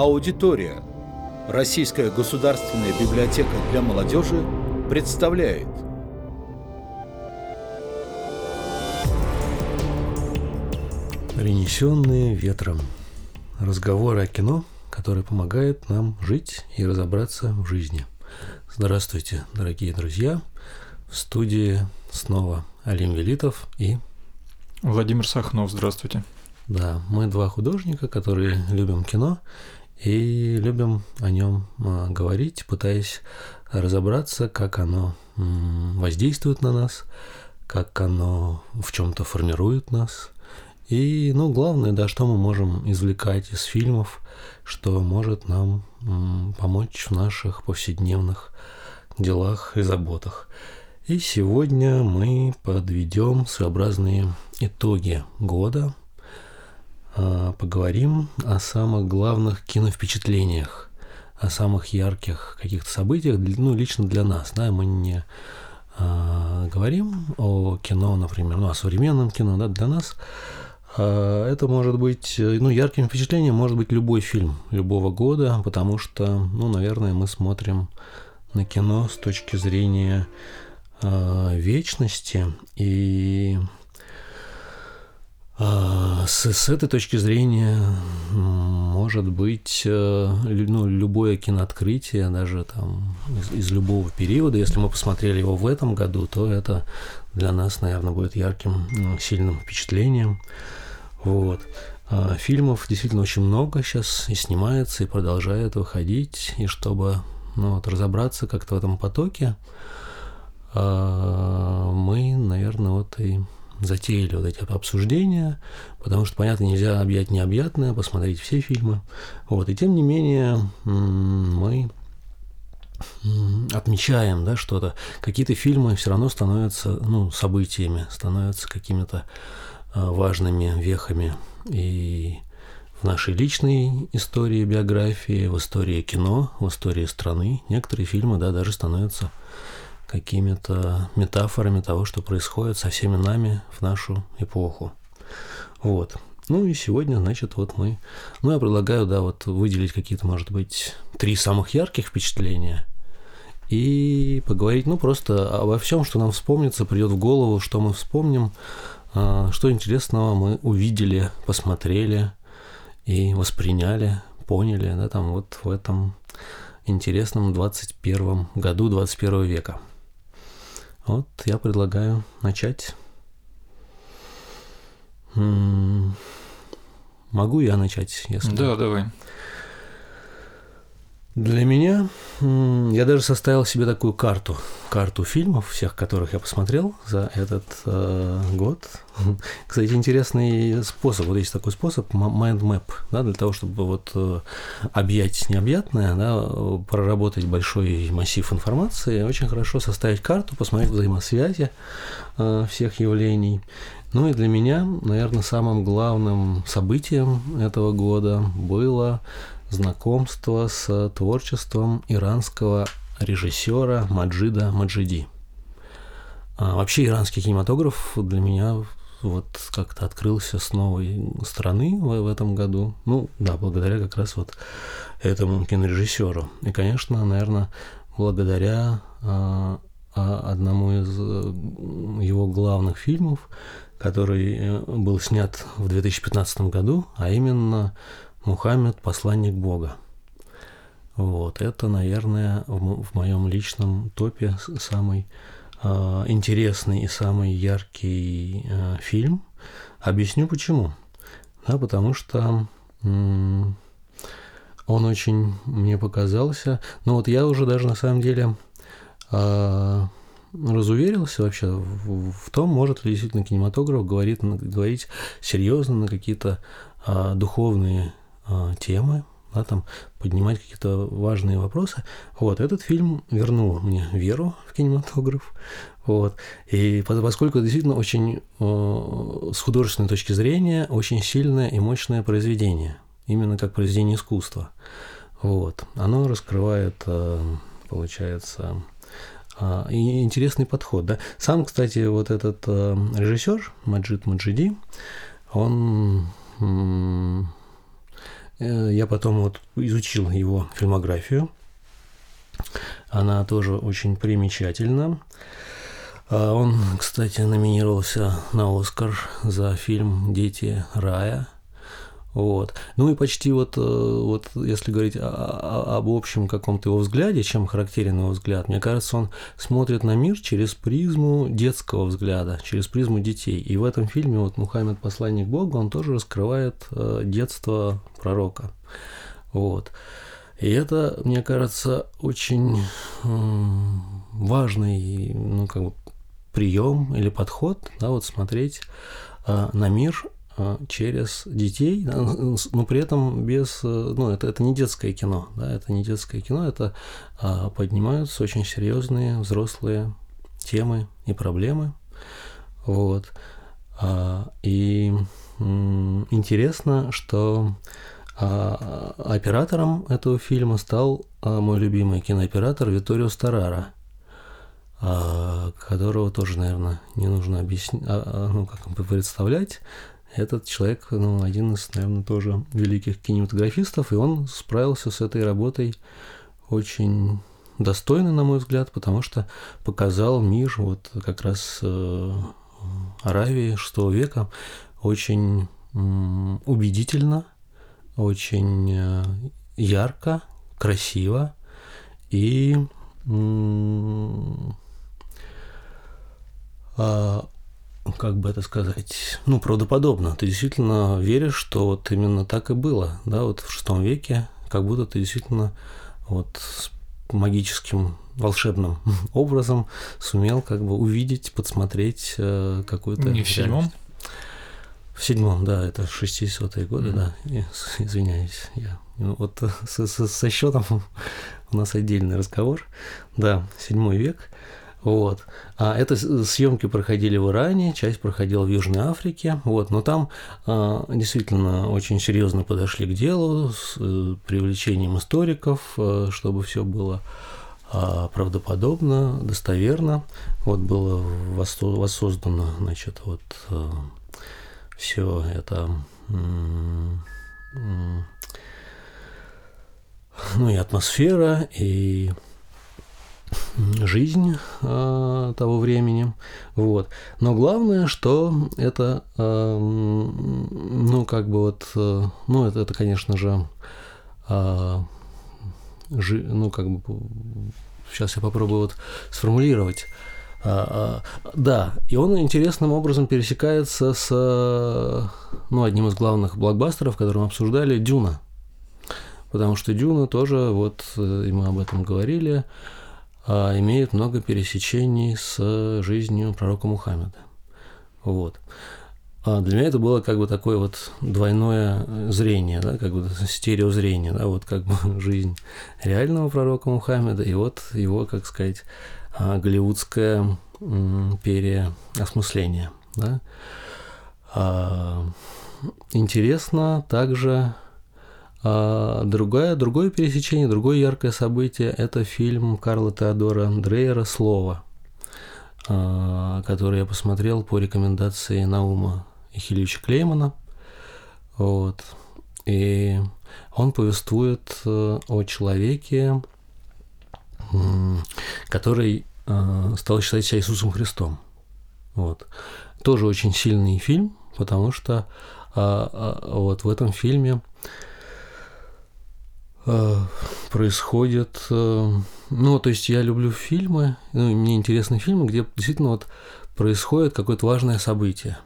Аудитория. Российская государственная библиотека для молодежи представляет Принесенные ветром. Разговоры о кино, которые помогают нам жить и разобраться в жизни. Здравствуйте, дорогие друзья. В студии снова Алим Велитов и Владимир Сахнов, здравствуйте. Да, мы два художника, которые любим кино и любим о нем а, говорить, пытаясь разобраться, как оно воздействует на нас, как оно в чем-то формирует нас. И, ну, главное, да, что мы можем извлекать из фильмов, что может нам помочь в наших повседневных делах и заботах. И сегодня мы подведем своеобразные итоги года, поговорим о самых главных киновпечатлениях, о самых ярких каких-то событиях, ну, лично для нас, да, мы не а, говорим о кино, например, ну, о современном кино, да, для нас а, это может быть, ну, ярким впечатлением может быть любой фильм любого года, потому что, ну, наверное, мы смотрим на кино с точки зрения э, вечности. И а, с, с этой точки зрения, может быть, э, ну, любое кинооткрытие, даже там из, из любого периода, если мы посмотрели его в этом году, то это для нас, наверное, будет ярким, сильным впечатлением. Вот. А фильмов действительно очень много сейчас и снимается, и продолжает выходить, и чтобы ну, вот, разобраться как-то в этом потоке, а, мы, наверное, вот и затеяли вот эти обсуждения, потому что, понятно, нельзя объять необъятное, посмотреть все фильмы. Вот, и тем не менее мы отмечаем да, что-то. Какие-то фильмы все равно становятся ну, событиями, становятся какими-то а, важными вехами и в нашей личной истории, биографии, в истории кино, в истории страны. Некоторые фильмы да, даже становятся какими-то метафорами того, что происходит со всеми нами в нашу эпоху. Вот. Ну и сегодня, значит, вот мы... Ну, я предлагаю, да, вот выделить какие-то, может быть, три самых ярких впечатления и поговорить, ну, просто обо всем, что нам вспомнится, придет в голову, что мы вспомним, а, что интересного мы увидели, посмотрели и восприняли, поняли, да, там вот в этом интересном 21 году 21 века. Вот я предлагаю начать. Могу я начать, если. Да, давай. Для меня я даже составил себе такую карту, карту фильмов, всех которых я посмотрел за этот э, год. Кстати, интересный способ, вот есть такой способ, mind map, да, для того, чтобы вот э, объять необъятное, да, проработать большой массив информации, очень хорошо составить карту, посмотреть взаимосвязи э, всех явлений. Ну и для меня, наверное, самым главным событием этого года было знакомство с творчеством иранского режиссера Маджида Маджиди. А вообще иранский кинематограф для меня вот как-то открылся с новой стороны в, в этом году. Ну, да, благодаря как раз вот этому кинорежиссеру. И, конечно, наверное, благодаря а, а, одному из э, его главных фильмов, который э, был снят в 2015 году, а именно Мухаммед – посланник Бога. Вот, это, наверное, в, моем личном топе самый э, интересный и самый яркий э, фильм. Объясню почему. Да, потому что м- он очень мне показался. Ну вот я уже даже на самом деле э, разуверился вообще в, в том, может ли действительно кинематограф говорить, говорить серьезно на какие-то э, духовные темы, да, там поднимать какие-то важные вопросы. Вот, этот фильм вернул мне веру в кинематограф. Вот. И поскольку действительно очень э, с художественной точки зрения очень сильное и мощное произведение, именно как произведение искусства. Вот. Оно раскрывает, э, получается, э, и интересный подход. Да? Сам, кстати, вот этот э, режиссер Маджид Маджиди, он я потом вот изучил его фильмографию. Она тоже очень примечательна. А он, кстати, номинировался на Оскар за фильм «Дети рая». Вот. Ну и почти вот, э, вот если говорить о, о, об общем каком-то его взгляде, чем характерен его взгляд, мне кажется, он смотрит на мир через призму детского взгляда, через призму детей. И в этом фильме вот Мухаммед посланник Бога, он тоже раскрывает э, детство пророка. Вот. И это, мне кажется, очень важный, ну, как бы прием или подход, да, вот смотреть э, на мир э, через детей, но при этом без, э, ну, это, это не детское кино, да, это не детское кино, это а, поднимаются очень серьезные взрослые темы и проблемы, вот, а, и интересно, что а, оператором этого фильма стал а, мой любимый кинооператор Виторио Старара, а, которого тоже, наверное, не нужно объяснять, ну, как бы представлять. Этот человек, ну, один из, наверное, тоже великих кинематографистов, и он справился с этой работой очень достойно, на мой взгляд, потому что показал мир вот как раз э, Аравии VI века очень убедительно – очень э, ярко, красиво и а, как бы это сказать, ну, правдоподобно. Ты действительно веришь, что вот именно так и было, да, вот в шестом веке, как будто ты действительно вот с магическим волшебным образом сумел как бы увидеть, подсмотреть э, какую-то... Не в седьмом? В седьмом, да, это 60-е годы, mm-hmm. да. Извиняюсь, я ну, вот со, со, со счетом у нас отдельный разговор. Да, седьмой век. Вот. А это съемки проходили в Иране, часть проходила в Южной Африке. Вот. Но там а, действительно очень серьезно подошли к делу с а, привлечением историков, а, чтобы все было а, правдоподобно, достоверно. Вот было воссоздано, значит, вот а, все это ну и атмосфера, и жизнь э, того времени, вот. Но главное, что это, э, ну как бы вот, э, ну это, это конечно же, э, жи, ну как бы, сейчас я попробую вот сформулировать. А, а, да, и он интересным образом пересекается с ну, одним из главных блокбастеров, который мы обсуждали, Дюна. Потому что Дюна тоже, вот и мы об этом говорили, имеет много пересечений с жизнью пророка Мухаммеда. Вот. А для меня это было как бы такое вот двойное зрение, да, как бы стереозрение, да, вот как бы жизнь реального пророка Мухаммеда и вот его, как сказать, а, голливудское переосмысление. Да? А, интересно также а, другое, другое пересечение, другое яркое событие – это фильм Карла Теодора Дрейера «Слово», который я посмотрел по рекомендации Наума Ихильевича Клеймана. Вот. И он повествует э, о человеке, который э, стал считать себя Иисусом Христом. Вот. Тоже очень сильный фильм, потому что а, а, вот в этом фильме а, происходит, ну, то есть я люблю фильмы, ну, мне интересны фильмы, где действительно вот происходит какое-то важное событие.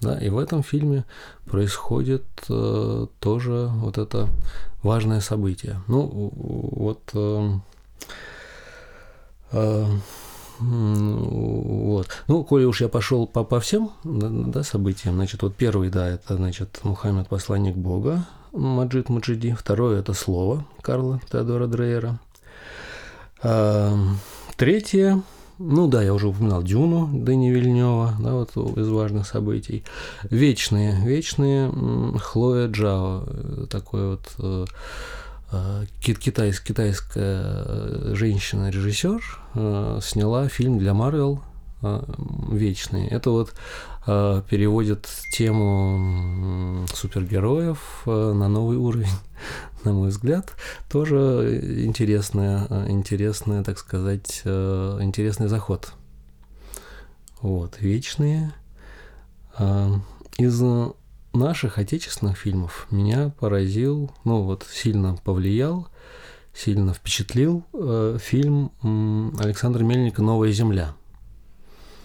Да, и в этом фильме происходит э, тоже вот это важное событие. Ну, вот э, а, вот. Ну, коли уж я пошел по, по всем да, событиям, значит, вот первый, да, это, значит, Мухаммед, посланник Бога, Маджид Маджиди. Второе – это слово Карла Теодора Дрейера. А, третье ну да, я уже упоминал Дюну Дэни Вильнева, да, вот из важных событий. Вечные, вечные Хлоя Джао, э, такой вот э, Э, китайс, китайская э, женщина-режиссер сняла фильм для Марвел вечные. Это вот э, переводит тему супергероев э, на новый уровень, на мой взгляд. Тоже интересная, интересная, так сказать, э, интересный заход. Вот, вечные. Э, из наших отечественных фильмов меня поразил, ну вот сильно повлиял, сильно впечатлил э, фильм Александра Мельника «Новая земля».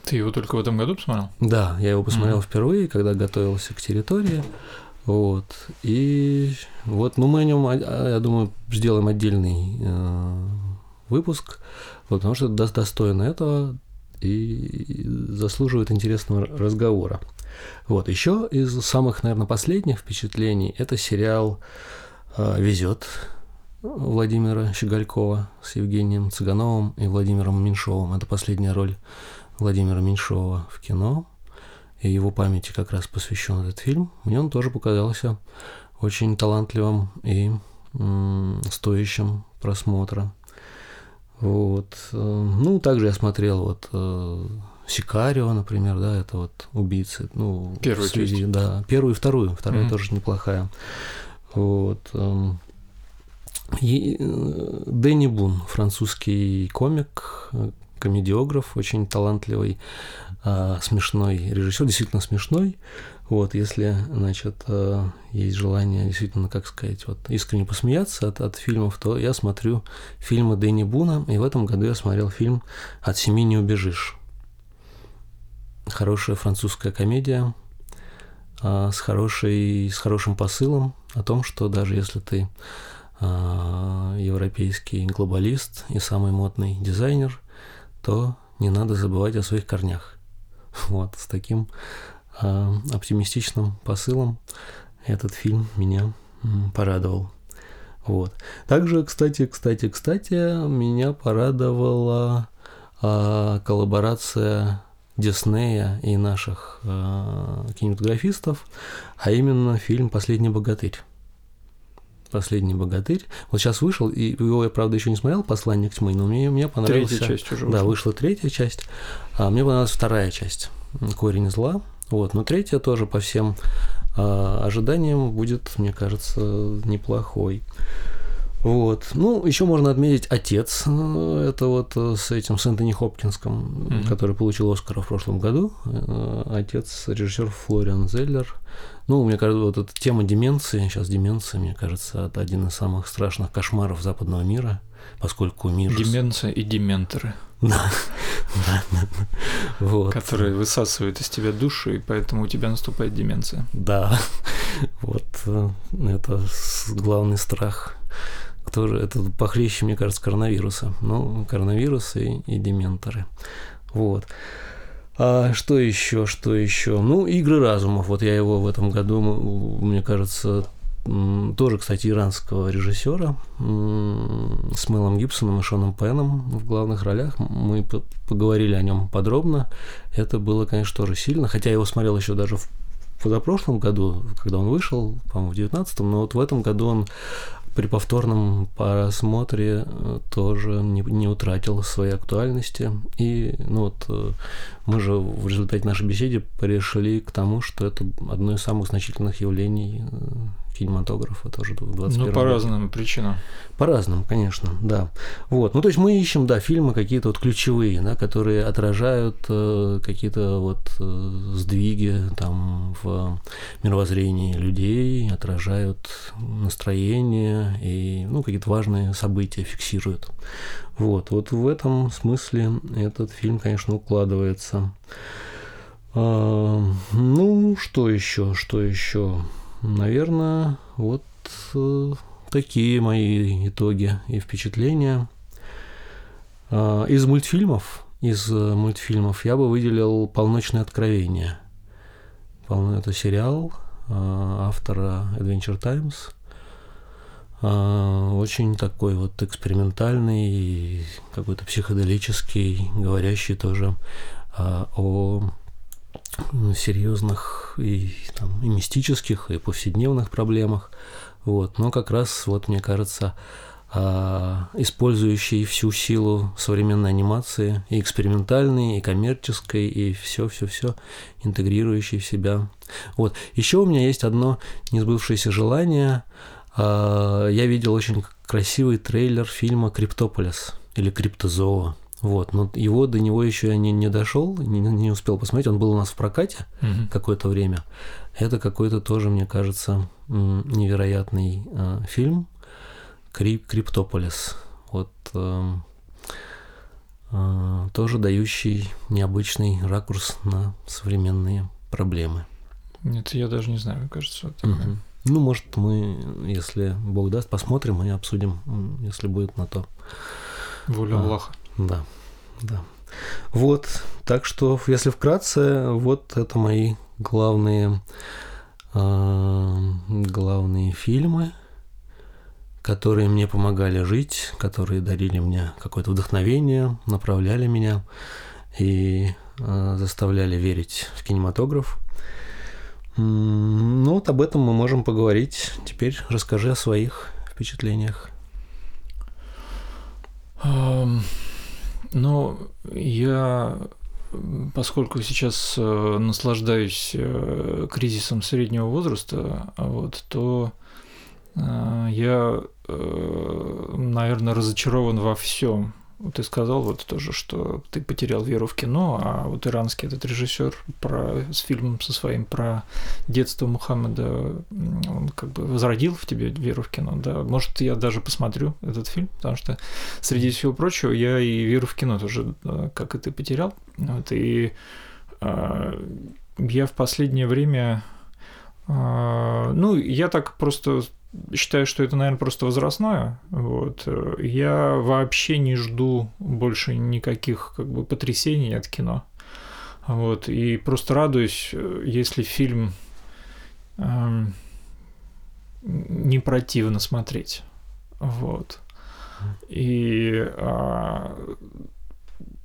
Ты его только в этом году посмотрел? Да, я его посмотрел mm-hmm. впервые, когда готовился к территории. Вот. И вот, ну, мы о нем, я думаю, сделаем отдельный э, выпуск, вот, потому что достойно этого и заслуживает интересного разговора. Вот, еще из самых, наверное, последних впечатлений это сериал э, «Везет» Владимира Щеголькова с Евгением Цыгановым и Владимиром Меньшовым. Это последняя роль Владимира Меньшова в кино, и его памяти как раз посвящен этот фильм. Мне он тоже показался очень талантливым и м- стоящим просмотра. Вот. Э, ну, также я смотрел вот э, Сикарио, например, да, это вот убийцы. Ну, Первую связи, часть. Да, первую и вторую. Вторая mm-hmm. тоже неплохая. Вот. Эм, э, Дэнни Бун, французский комик, комедиограф, очень талантливый, а, смешной режиссер, действительно смешной. Вот, если, значит, а, есть желание действительно, как сказать, вот, искренне посмеяться от, от фильмов, то я смотрю фильмы Дэнни Буна, и в этом году я смотрел фильм «От семьи не убежишь». Хорошая французская комедия а, с, хорошей, с хорошим посылом о том, что даже если ты европейский глобалист и самый модный дизайнер, то не надо забывать о своих корнях. Вот, с таким э, оптимистичным посылом этот фильм меня порадовал. Вот. Также, кстати, кстати, кстати, меня порадовала э, коллаборация Диснея и наших э, кинематографистов, а именно фильм «Последний богатырь». «Последний богатырь». Вот сейчас вышел, и его я, правда, еще не смотрел, «Посланник тьмы», но мне, мне понравилась... Третья часть уже Да, вышла третья часть, а мне понравилась вторая часть «Корень зла». Вот, но третья тоже по всем а, ожиданиям будет, мне кажется, неплохой. Вот. Ну, еще можно отметить отец. Э, это вот э, с этим с Энтони Хопкинском, mm-hmm. который получил Оскара в прошлом году. Э, отец режиссер Флориан Зеллер. Ну, мне кажется, вот эта тема деменции, сейчас деменция, мне кажется, это один из самых страшных кошмаров западного мира, поскольку мир... Деменция и дементоры. Да. вот. Которые высасывают из тебя душу, и поэтому у тебя наступает деменция. Да. Вот это главный страх кто же это похлеще, мне кажется, коронавируса. Ну, коронавирус и, и дементоры. Вот. А что еще, что еще? Ну, игры разумов. Вот я его в этом году, мне кажется, тоже, кстати, иранского режиссера с Мэлом Гибсоном и Шоном Пеном в главных ролях. Мы поговорили о нем подробно. Это было, конечно, тоже сильно. Хотя я его смотрел еще даже в позапрошлом году, когда он вышел, по-моему, в 19-м, но вот в этом году он при повторном просмотре э, тоже не, не утратил своей актуальности. И ну вот э, мы же в результате нашей беседы пришли к тому, что это одно из самых значительных явлений э, кинематографа тоже в 21 Ну, по разным причинам. По разным, конечно, да. Вот. Ну, то есть мы ищем, да, фильмы какие-то вот ключевые, да, которые отражают э, какие-то вот э, сдвиги там в мировоззрении людей, отражают настроение и, ну, какие-то важные события фиксируют. Вот. Вот в этом смысле этот фильм, конечно, укладывается. А, ну, что еще, что еще? Наверное, вот э, такие мои итоги и впечатления. Э, из мультфильмов, из э, мультфильмов я бы выделил «Полночное откровение». Это сериал э, автора Adventure Times. Э, очень такой вот экспериментальный, какой-то психоделический, говорящий тоже о серьезных и, там, и мистических, и повседневных проблемах. Вот. Но как раз, вот мне кажется, а, использующий всю силу современной анимации, и экспериментальной, и коммерческой, и все-все-все, интегрирующий в себя. Вот. Еще у меня есть одно несбывшееся желание. А, я видел очень красивый трейлер фильма «Криптополис» или «Криптозоо». Вот, но его до него еще не, не дошел, не, не успел посмотреть. Он был у нас в прокате Мгм. какое-то время. Это какой-то тоже, мне кажется, невероятный э, фильм Крип, Криптополис. Вот эм, э, тоже дающий необычный ракурс на современные проблемы. Нет, я даже не знаю, мне кажется. вот такое. Мгм. Ну, может, мы, если Бог даст, посмотрим и обсудим, если будет на то. Воля А. Аллаха. Да, да. Вот, так что, если вкратце, вот это мои главные, э, главные фильмы, которые мне помогали жить, которые дарили мне какое-то вдохновение, направляли меня и э, заставляли верить в кинематограф. Ну вот об этом мы можем поговорить. Теперь расскажи о своих впечатлениях. Ам, Ну, я, поскольку сейчас э, наслаждаюсь э, кризисом среднего возраста, вот, то э, я, наверное, разочарован во всем. Ты сказал вот тоже, что ты потерял веру в кино, а вот иранский этот режиссер про, с фильмом со своим про детство Мухаммеда, он как бы возродил в тебе веру в кино, да. Может, я даже посмотрю этот фильм, потому что среди всего прочего, я и веру в кино тоже, как и ты, потерял. Вот, и э, я в последнее время... э, ну, я так просто считаю, что это, наверное, просто возрастное. Вот. Я вообще не жду больше никаких как бы потрясений от кино. Вот. И просто радуюсь, если фильм эм, не противно смотреть. Вот. И а,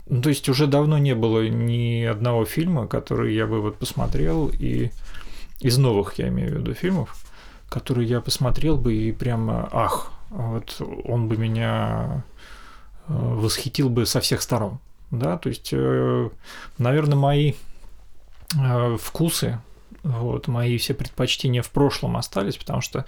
ну, то есть уже давно не было ни одного фильма, который я бы вот посмотрел, и из новых я имею в виду фильмов, которые я посмотрел бы и прямо, ах, вот он бы меня э, восхитил бы со всех сторон. Да, то есть, э, наверное, мои э, вкусы, вот, мои все предпочтения в прошлом остались, потому что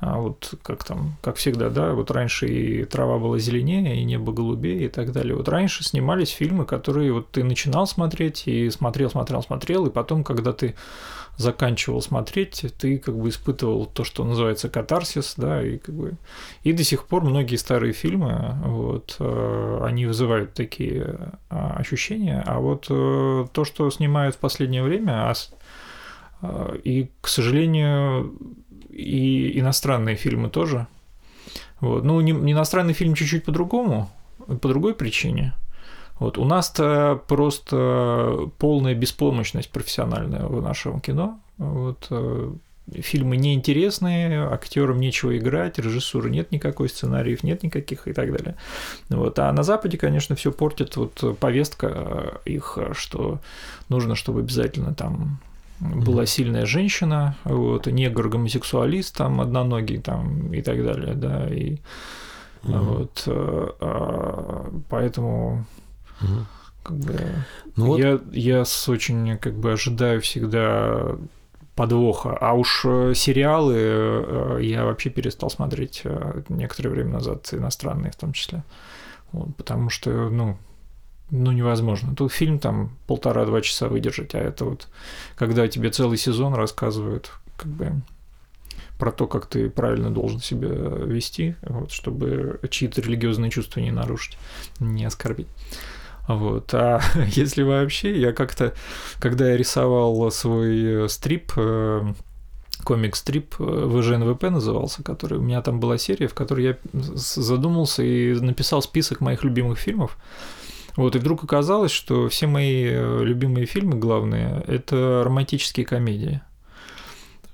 а, вот как там, как всегда, да, вот раньше и трава была зеленее, и небо голубее и так далее. Вот раньше снимались фильмы, которые вот ты начинал смотреть и смотрел, смотрел, смотрел, и потом, когда ты заканчивал смотреть, ты как бы испытывал то, что называется катарсис, да, и как бы и до сих пор многие старые фильмы, вот, э, они вызывают такие а, ощущения, а вот э, то, что снимают в последнее время, а и, к сожалению, и иностранные фильмы тоже. Вот. Ну, не иностранный фильм чуть-чуть по-другому, по другой причине. Вот. У нас-то просто полная беспомощность профессиональная в нашем кино. Вот. э, Фильмы неинтересные, актерам нечего играть, режиссуры нет никакой, сценариев нет никаких и так далее. Вот. А на Западе, конечно, все портит вот повестка э, их, что нужно, чтобы обязательно там была сильная женщина, вот, негр гомосексуалист, там, одноногий, там, и так далее, да, и Мгм. вот, э, а, поэтому, Мгм. как бы, Ну вот, я, я с очень, как бы, ожидаю всегда подвоха, а уж э, сериалы э, я вообще перестал смотреть некоторое время назад, иностранные в том числе, вот, потому что, ну, ну, невозможно. Тут фильм там полтора-два часа выдержать, а это вот, когда тебе целый сезон рассказывают, как бы, про то, как ты правильно должен себя вести, вот, чтобы чьи-то религиозные чувства не нарушить, не оскорбить. Вот. А если вообще, я как-то, когда я рисовал свой стрип, э, комик-стрип э, ВЖНВП назывался, который у меня там была серия, в которой я задумался и написал список моих любимых фильмов. Вот, и вдруг оказалось, что все мои э, любимые фильмы главные – это романтические комедии.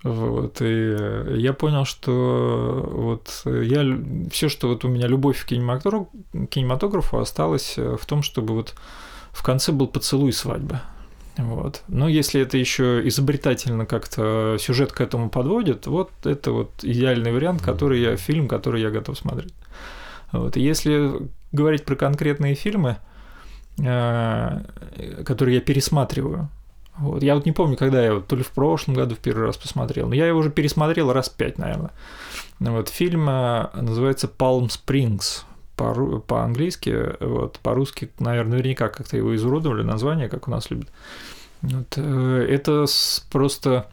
Вот, и э, я понял, что вот я все, что вот у меня любовь к кинематографу, кинематографу осталась э, в том, чтобы вот в конце был поцелуй свадьбы. Вот. Но если это еще изобретательно как-то сюжет к этому подводит, вот это вот идеальный вариант, который я, фильм, который я готов смотреть. Вот. И если говорить про конкретные фильмы, э, которые я пересматриваю, вот. Я вот не помню, когда я вот, то ли в прошлом году в первый раз посмотрел, но я его уже пересмотрел раз пять, наверное. Вот фильм э, называется Palm Springs по- по-английски, вот, по-русски, наверное, наверняка как-то его изуродовали, название, как у нас любят. Вот, э, это просто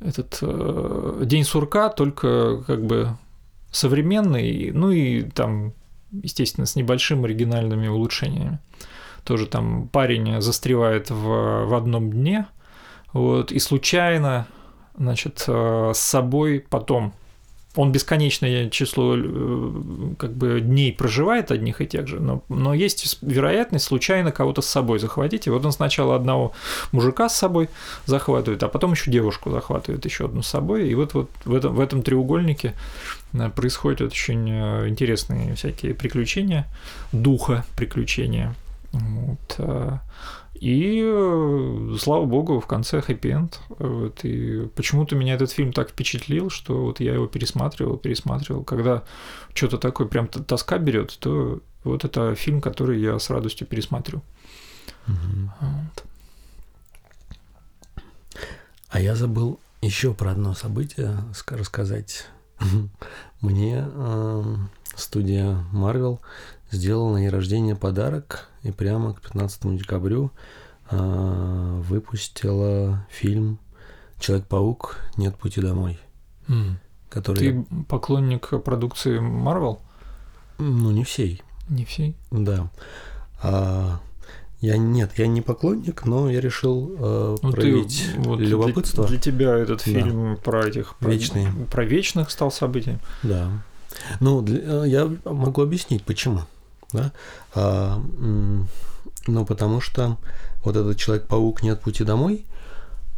этот э, День сурка, только как бы современный, ну и там, естественно, с небольшими оригинальными улучшениями. Тоже там парень застревает в, в одном дне, вот, и случайно, значит, э, с собой потом он бесконечное число э, как бы дней проживает одних и тех же, но, но есть вероятность случайно кого-то с собой захватить. И вот он сначала одного мужика с собой захватывает, а потом еще девушку захватывает еще одну с собой. И вот, вот в, этом, в этом треугольнике э, происходят очень э, интересные всякие приключения, духа приключения. Вот. И, э, слава богу, в конце хэппи-энд. Вот, и почему-то меня этот фильм так впечатлил, что вот я его пересматривал, пересматривал. Когда что-то такое прям тоска берет, то вот это фильм, который я с радостью пересматриваю. Угу. Вот. А я забыл еще про одно событие рассказать. Мне э, студия Marvel сделал на день рождения подарок и прямо к 15 декабрю э, выпустила фильм Человек-паук Нет пути домой. Mm. Который... Ты поклонник продукции Marvel? Ну, не всей. Не всей? Да. А, я нет, я не поклонник, но я решил э, ну, проявить ты, вот любопытство. Для, для тебя этот фильм да. про этих про, вечные про вечных стал событием. Да. Ну, для, э, я могу объяснить, почему. Да? А, ну, потому что вот этот Человек-паук «Нет пути домой»,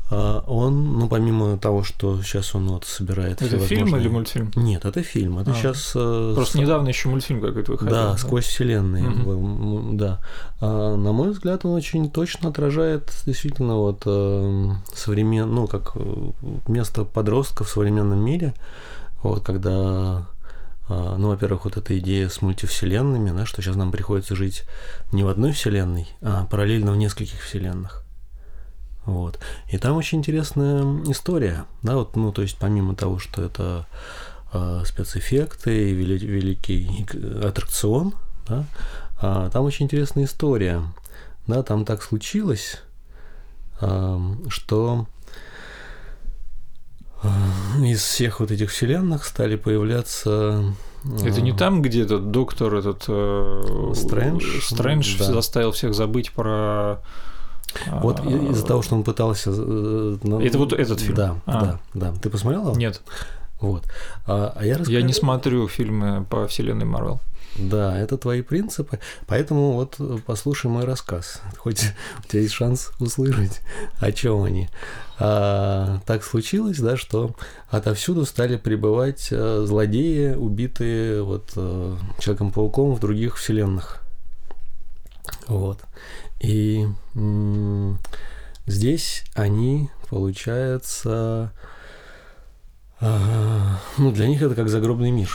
а, он, ну, помимо того, что сейчас он вот собирает Это фильм или мультфильм? Нет, это фильм. Это а, сейчас... Э, Просто с... недавно еще мультфильм какой-то выходил. Да, да. «Сквозь вселенные». Угу. Да. А, на мой взгляд, он очень точно отражает действительно вот э, современ... ну, как э, место подростка в современном мире, вот, когда ну, во-первых, вот эта идея с мультивселенными, да, что сейчас нам приходится жить не в одной вселенной, а параллельно в нескольких вселенных. Вот. И там очень интересная история, да, вот, ну, то есть помимо того, что это э, спецэффекты и вели, великий аттракцион, да, э, там очень интересная история, да, там так случилось, э, что из всех вот этих вселенных стали появляться это не там, где этот доктор, этот э, Стрэндж, Стрэндж да. заставил всех забыть про. Вот а, из-за того, что он пытался. Э, это вот этот фильм. Да, а. да, да. Ты посмотрел его? Нет. Вот. А, а я, расскажу... я не смотрю фильмы по вселенной Марвел. Да, это твои принципы. Поэтому вот послушай мой рассказ. Хоть у тебя есть шанс услышать, о чем они. А, так случилось, да, что отовсюду стали прибывать э, злодеи, убитые вот э, Человеком-пауком в других вселенных. Вот. И здесь они, получается, а, ну, для них это как загробный мир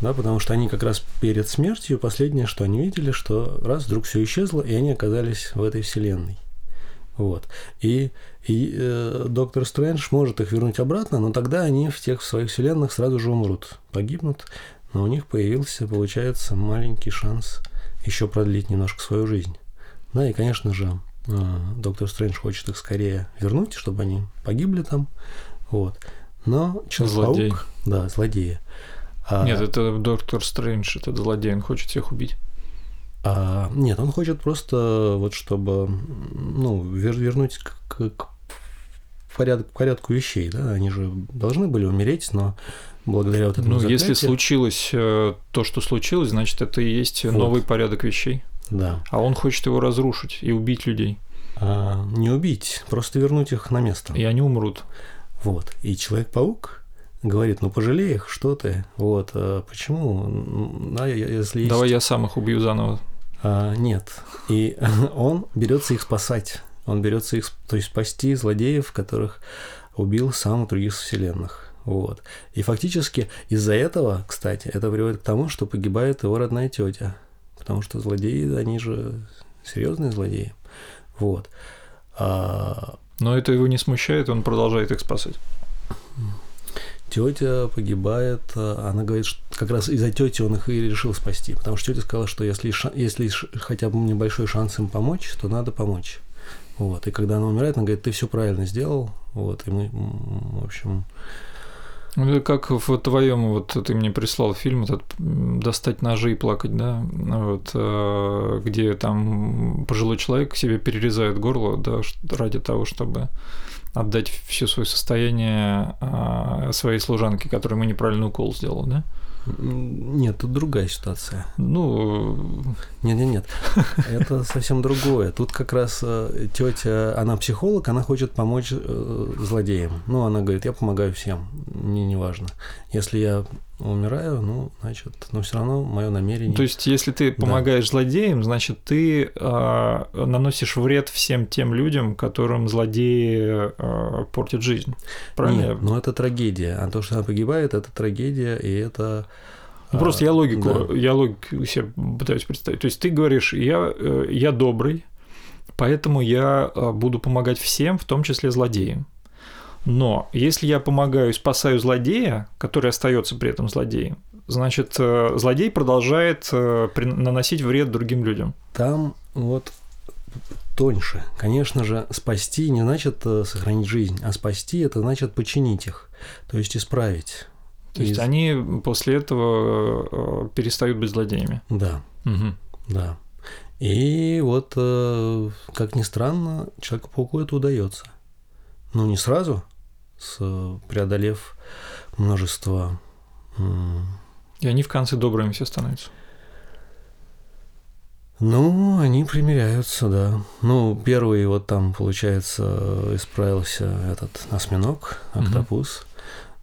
да, потому что они как раз перед смертью последнее, что они видели, что раз вдруг все исчезло, и они оказались в этой вселенной. Вот. И, и э, доктор Стрэндж может их вернуть обратно, но тогда они в тех в своих вселенных сразу же умрут, погибнут, но у них появился, получается, маленький шанс еще продлить немножко свою жизнь. Да, и, конечно же, э, доктор Стрэндж хочет их скорее вернуть, чтобы они погибли там. Вот. Но Человек-паук, да, злодеи. А... Нет, это доктор Стрэндж, этот злодей, он хочет всех убить. А, нет, он хочет просто вот чтобы ну, вер, вернуть к, к, к порядку, порядку вещей, да, они же должны были умереть, но благодаря вот этому Ну, заклятию... если случилось э, то, что случилось, значит, это и есть вот. новый порядок вещей. Да. А он хочет его разрушить и убить людей. А, не убить, просто вернуть их на место. И они умрут. Вот. И Человек-паук говорит, ну пожалей их, что ты, вот, а почему, да, если есть... Давай я сам их убью заново. А, нет, и он берется их спасать, он берется их, то есть спасти злодеев, которых убил сам в других вселенных, Вот. И фактически из-за этого, кстати, это приводит к тому, что погибает его родная тетя. Потому что злодеи, они же серьезные злодеи. Вот. А... Но это его не смущает, он продолжает их спасать. Тетя погибает, она говорит, что как раз из-за тети он их и решил спасти, потому что тетя сказала, что если, если хотя бы небольшой шанс им помочь, то надо помочь. Вот. И когда она умирает, она говорит, ты все правильно сделал. Вот. И мы, в общем, ну, как в твоем, вот ты мне прислал фильм этот «Достать ножи и плакать», да, вот, э, где там пожилой человек себе перерезает горло, да, ради того, чтобы отдать все свое состояние а, своей служанке, которой ему неправильный укол сделал, да? Нет, тут другая ситуация. Ну, нет, нет, нет, это совсем другое. Тут как раз э, тетя, она психолог, она хочет помочь э, злодеям. Ну, она говорит, я помогаю всем, мне не важно. Если я умираю, ну, значит, но все равно мое намерение. То есть, если ты помогаешь да. злодеям, значит, ты э, наносишь вред всем тем людям, которым злодеи э, портят жизнь. Правильно? Нет, но это трагедия. А то, что она погибает, это трагедия, и это. Ну, просто я логику, да. я логику себе пытаюсь представить. То есть ты говоришь, я, э, я добрый, поэтому я буду помогать всем, в том числе злодеям. Но если я помогаю и спасаю злодея, который остается при этом злодеем, значит, э, злодей продолжает э, наносить вред другим людям. Там вот тоньше. Конечно же, спасти не значит э, сохранить жизнь, а спасти это значит починить их, то есть исправить. То есть Из... они после этого перестают быть злодеями. Да. Угу. Да. И вот, как ни странно, Человеку-пауку это удается. Ну, не сразу, с, преодолев множество... И они в конце добрыми все становятся. Ну, они примиряются, да. Ну, первый вот там, получается, исправился этот осьминог, октопус.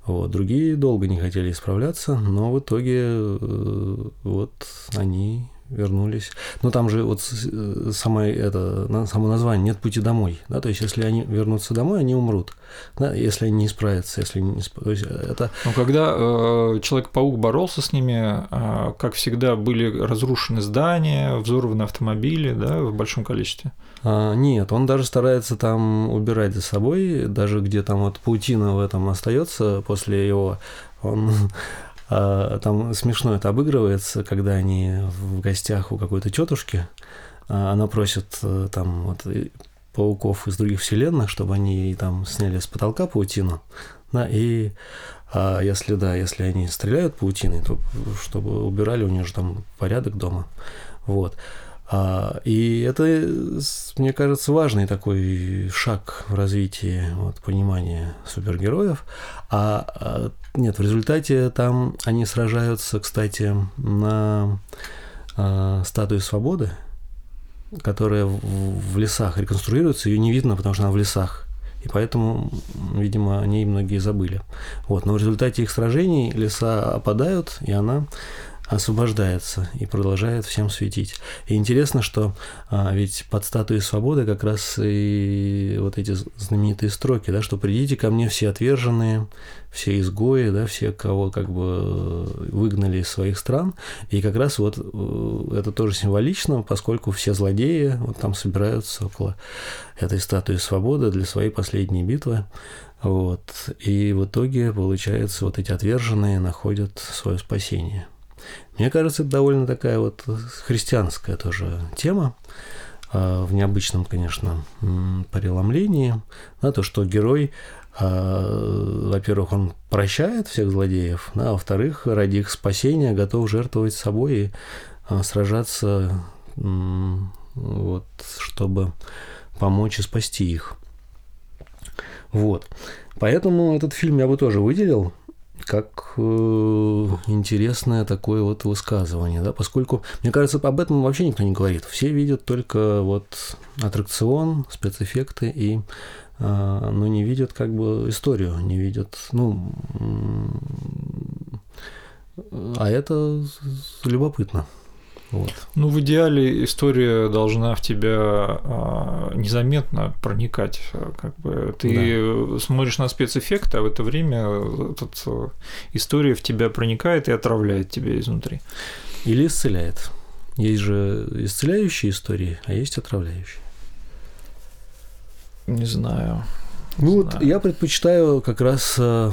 Угу. Вот. Другие долго не хотели исправляться, но в итоге э, вот они вернулись. Но там же вот э, самое, это, само название «Нет пути домой». Да? То есть, если они вернутся домой, они умрут. Да? Если они не справятся. Если не сп... Это... Но когда э, Человек-паук боролся с ними, э, как всегда, были разрушены здания, взорваны автомобили да, в большом количестве. А, нет, он даже старается там убирать за собой, даже где там вот паутина в этом остается после его, он там смешно это обыгрывается, когда они в гостях у какой-то тетушки, а, она просит э, там вот пауков из других вселенных, чтобы они там сняли с потолка паутину, да, и а если да, если они стреляют паутиной, то чтобы убирали у них же там порядок дома, вот. А, и это, мне кажется, важный такой шаг в развитии вот, понимания супергероев. А, а нет, в результате там они сражаются, кстати, на а, статуе свободы, которая в, в лесах реконструируется, ее не видно, потому что она в лесах. И поэтому, видимо, о ней многие забыли. Вот. Но в результате их сражений леса опадают, и она освобождается и продолжает всем светить. И интересно, что а, ведь под статуей свободы как раз и вот эти знаменитые строки, да, что придите ко мне все отверженные, все изгои, да, все, кого как бы выгнали из своих стран. И как раз вот э, это тоже символично, поскольку все злодеи вот там собираются около этой статуи свободы для своей последней битвы. Вот. И в итоге, получается, вот эти отверженные находят свое спасение. Мне кажется, это довольно такая вот христианская тоже тема, а, в необычном, конечно, преломлении, на то, что герой, а, во-первых, он прощает всех злодеев, а во-вторых, ради их спасения готов жертвовать собой и а, сражаться, вот, чтобы помочь и спасти их. Вот. Поэтому этот фильм я бы тоже выделил как э, интересное такое вот высказывание, да, поскольку, мне кажется, об этом вообще никто не говорит. Все видят только вот аттракцион, спецэффекты и э, но не видят как бы историю, не видят, ну, а это любопытно. Вот. Ну, в идеале история должна в тебя а, незаметно проникать. Как бы ты да. смотришь на спецэффекты, а в это время этот, история в тебя проникает и отравляет тебя изнутри. Или исцеляет. Есть же исцеляющие истории, а есть отравляющие. Не знаю. Ну вот я предпочитаю как раз э,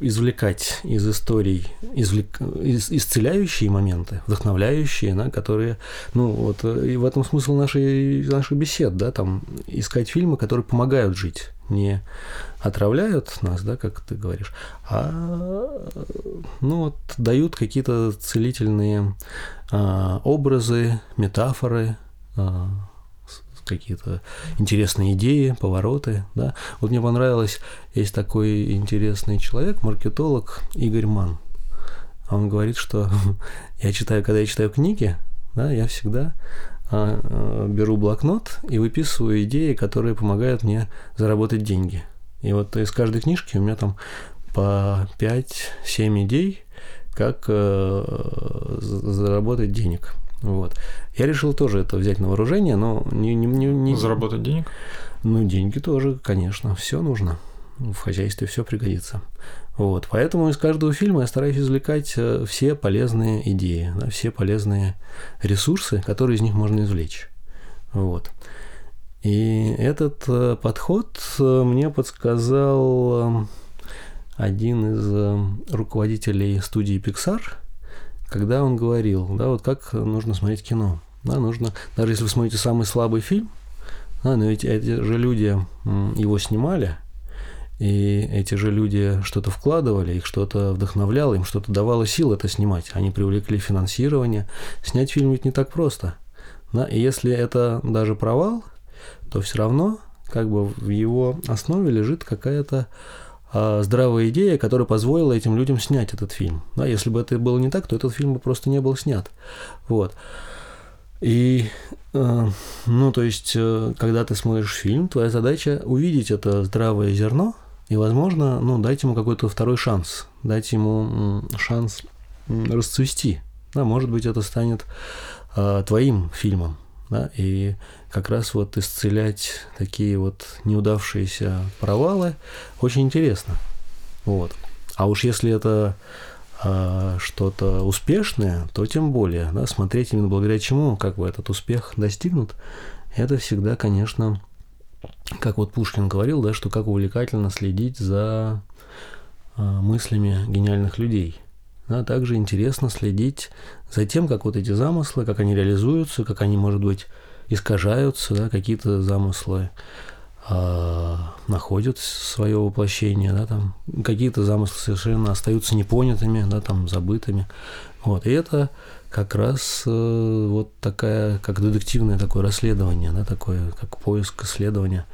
извлекать из историй извлек, из, исцеляющие моменты, вдохновляющие, да, которые, ну вот и в этом смысл нашей наших бесед, да, там искать фильмы, которые помогают жить, не отравляют нас, да, как ты говоришь, а ну вот дают какие-то целительные а, образы, метафоры. А, какие-то интересные идеи, повороты. Да? Вот мне понравилось, есть такой интересный человек, маркетолог Игорь Ман. Он говорит, что я читаю, когда я читаю книги, да, я всегда а, а, беру блокнот и выписываю идеи, которые помогают мне заработать деньги. И вот из каждой книжки у меня там по 5-7 идей, как э, заработать денег. Вот. Я решил тоже это взять на вооружение, но не... не, не, не... Заработать денег? Ну, деньги тоже, конечно, все нужно. В хозяйстве все пригодится. Вот. Поэтому из каждого фильма я стараюсь извлекать э, все полезные идеи, да, все полезные ресурсы, которые из них можно извлечь. Вот. И этот э, подход э, мне подсказал один из руководителей студии Pixar – когда он говорил, да, вот как нужно смотреть кино. Да, нужно, даже если вы смотрите самый слабый фильм, да, но ведь эти же люди его снимали, и эти же люди что-то вкладывали, их что-то вдохновляло, им что-то давало сил это снимать. Они привлекли финансирование. Снять фильм ведь не так просто. Да? И если это даже провал, то все равно как бы в его основе лежит какая-то здравая идея, которая позволила этим людям снять этот фильм. Да, если бы это было не так, то этот фильм бы просто не был снят. Вот. И, э, ну, то есть, э, когда ты смотришь фильм, твоя задача увидеть это здравое зерно и, возможно, ну, дать ему какой-то второй шанс, дать ему шанс расцвести. Да, может быть, это станет э, твоим фильмом, да, и как раз вот исцелять такие вот неудавшиеся провалы очень интересно. Вот. А уж если это а, что-то успешное, то тем более, да, смотреть именно благодаря чему, как бы этот успех достигнут, это всегда, конечно, как вот Пушкин говорил, да, что как увлекательно следить за а, мыслями гениальных людей. Да, также интересно следить за тем, как вот эти замыслы, как они реализуются, как они, может быть, искажаются, да, какие-то замыслы э, находят свое воплощение, да, там какие-то замыслы совершенно остаются непонятыми, да, там забытыми. Вот, и это как раз э, вот такая, как детективное такое расследование, да, такое, как поиск исследования.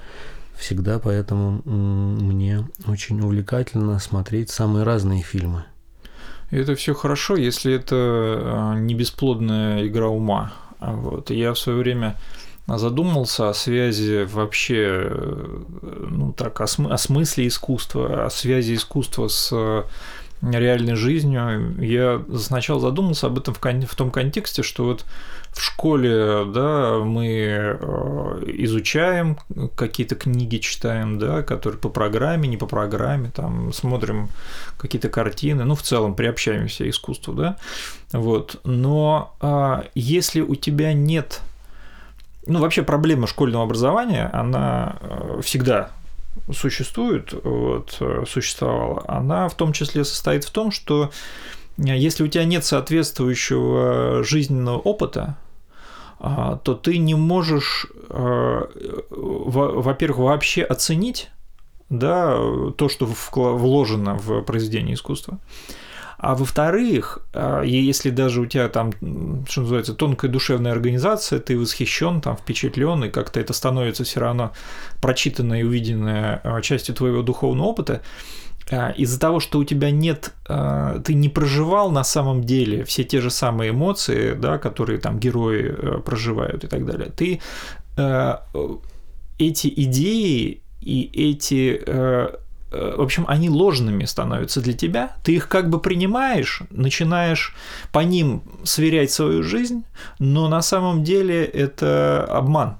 Всегда поэтому мне очень увлекательно смотреть самые разные фильмы. Это все хорошо, если это а, не бесплодная игра ума. Вот. я в свое время задумался о связи вообще, ну так, о, см- о смысле искусства, о связи искусства с э, реальной жизнью. Я сначала задумался об этом в, кон- в том контексте, что вот в школе, да, мы э, изучаем какие-то книги, читаем, да, которые по программе, не по программе, там смотрим какие-то картины, ну, в целом приобщаемся к искусству, да, вот. Но а, если у тебя нет ну, вообще проблема школьного образования, она э, всегда существует, вот, существовала, она в том числе состоит в том, что э, если у тебя нет соответствующего жизненного опыта, то ты не можешь, во-первых, вообще оценить да, то, что вложено в произведение искусства. А во-вторых, а, если даже у тебя там, что называется, тонкая душевная организация, ты восхищен, там, впечатлен, и как-то это становится все равно прочитанная и увиденная а, частью твоего духовного опыта, а, из-за того, что у тебя нет, ты не проживал на самом деле все те же самые эмоции, да, которые там герои проживают и так далее, ты эти идеи и эти э, в общем, они ложными становятся для тебя, ты их как бы принимаешь, начинаешь по ним сверять свою жизнь, но на самом деле это обман.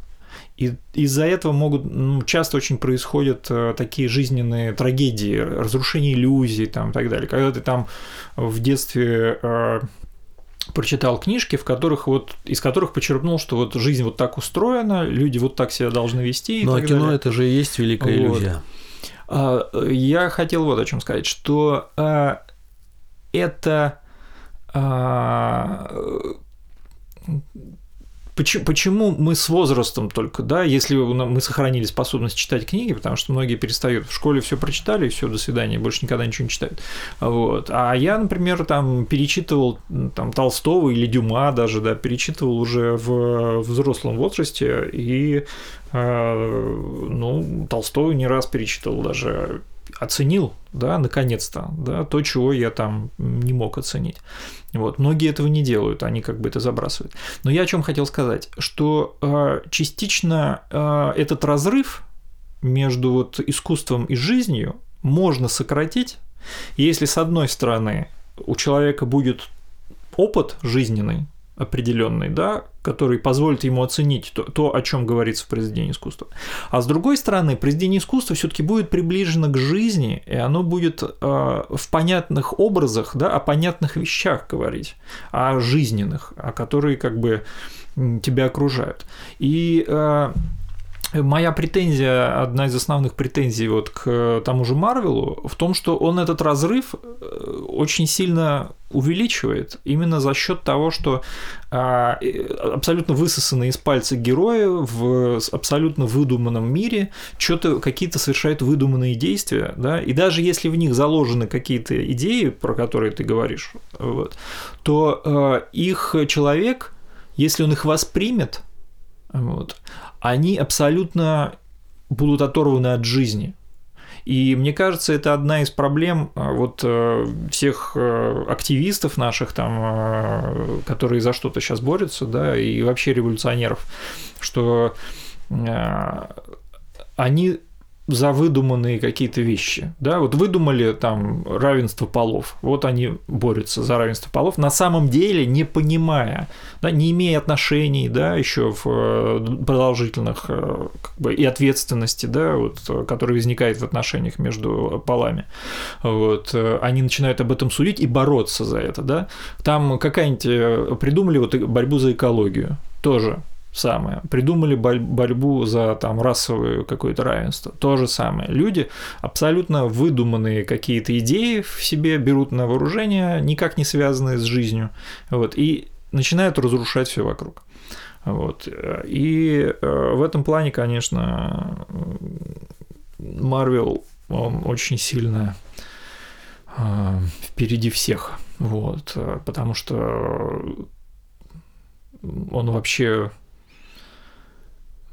И из-за этого могут ну, часто очень происходят э, такие жизненные трагедии, разрушение иллюзий там, и так далее. Когда ты там в детстве э, прочитал книжки, в которых вот из которых почерпнул, что вот жизнь вот так устроена, люди вот так себя должны вести. Ну а кино далее. это же и есть великая вот. иллюзия. А, я хотел вот о чем сказать, что а, это а, Почему, почему мы с возрастом только, да, если мы сохранили способность читать книги, потому что многие перестают в школе все прочитали, и все, до свидания, больше никогда ничего не читают. Вот. А я, например, там перечитывал там, Толстого или Дюма даже, да, перечитывал уже в взрослом возрасте, и э, ну, Толстого не раз перечитывал даже оценил, да, наконец-то, да, то, чего я там не мог оценить. Вот. Многие этого не делают, они как бы это забрасывают. Но я о чем хотел сказать, что э, частично э, этот разрыв между вот искусством и жизнью можно сократить, если с одной стороны у человека будет опыт жизненный, определенный, да, который позволит ему оценить то, то, о чем говорится в произведении искусства. А с другой стороны, произведение искусства все-таки будет приближено к жизни, и оно будет э, в понятных образах, да, о понятных вещах говорить, о жизненных, о которые как бы тебя окружают. И э, Моя претензия, одна из основных претензий вот к тому же Марвелу в том, что он этот разрыв э, очень сильно увеличивает именно за счет того, что а, абсолютно высосанные из пальца герои в абсолютно выдуманном мире что-то какие-то совершают выдуманные действия, да, и даже если в них заложены какие-то идеи, про которые ты говоришь, вот, то а, их человек, если он их воспримет, вот, они абсолютно будут оторваны от жизни. И мне кажется, это одна из проблем а, вот э, всех э, активистов наших, там, э, которые за что-то сейчас борются, да, и вообще революционеров, что они за выдуманные какие-то вещи. Да, вот выдумали там равенство полов, вот они борются за равенство полов, на самом деле не понимая, да, не имея отношений, да, еще в э, продолжительных э, как бы, и ответственности, да, вот, которая возникает в отношениях между полами, вот, они начинают об этом судить и бороться за это, да. Там какая-нибудь э, придумали вот борьбу за экологию, тоже самое. Придумали борьбу за там расовое какое-то равенство. То же самое. Люди абсолютно выдуманные какие-то идеи в себе берут на вооружение, никак не связанные с жизнью, вот, и начинают разрушать все вокруг. Вот. И э, в этом плане, конечно, Марвел очень сильно э, впереди всех. Вот, потому что он вообще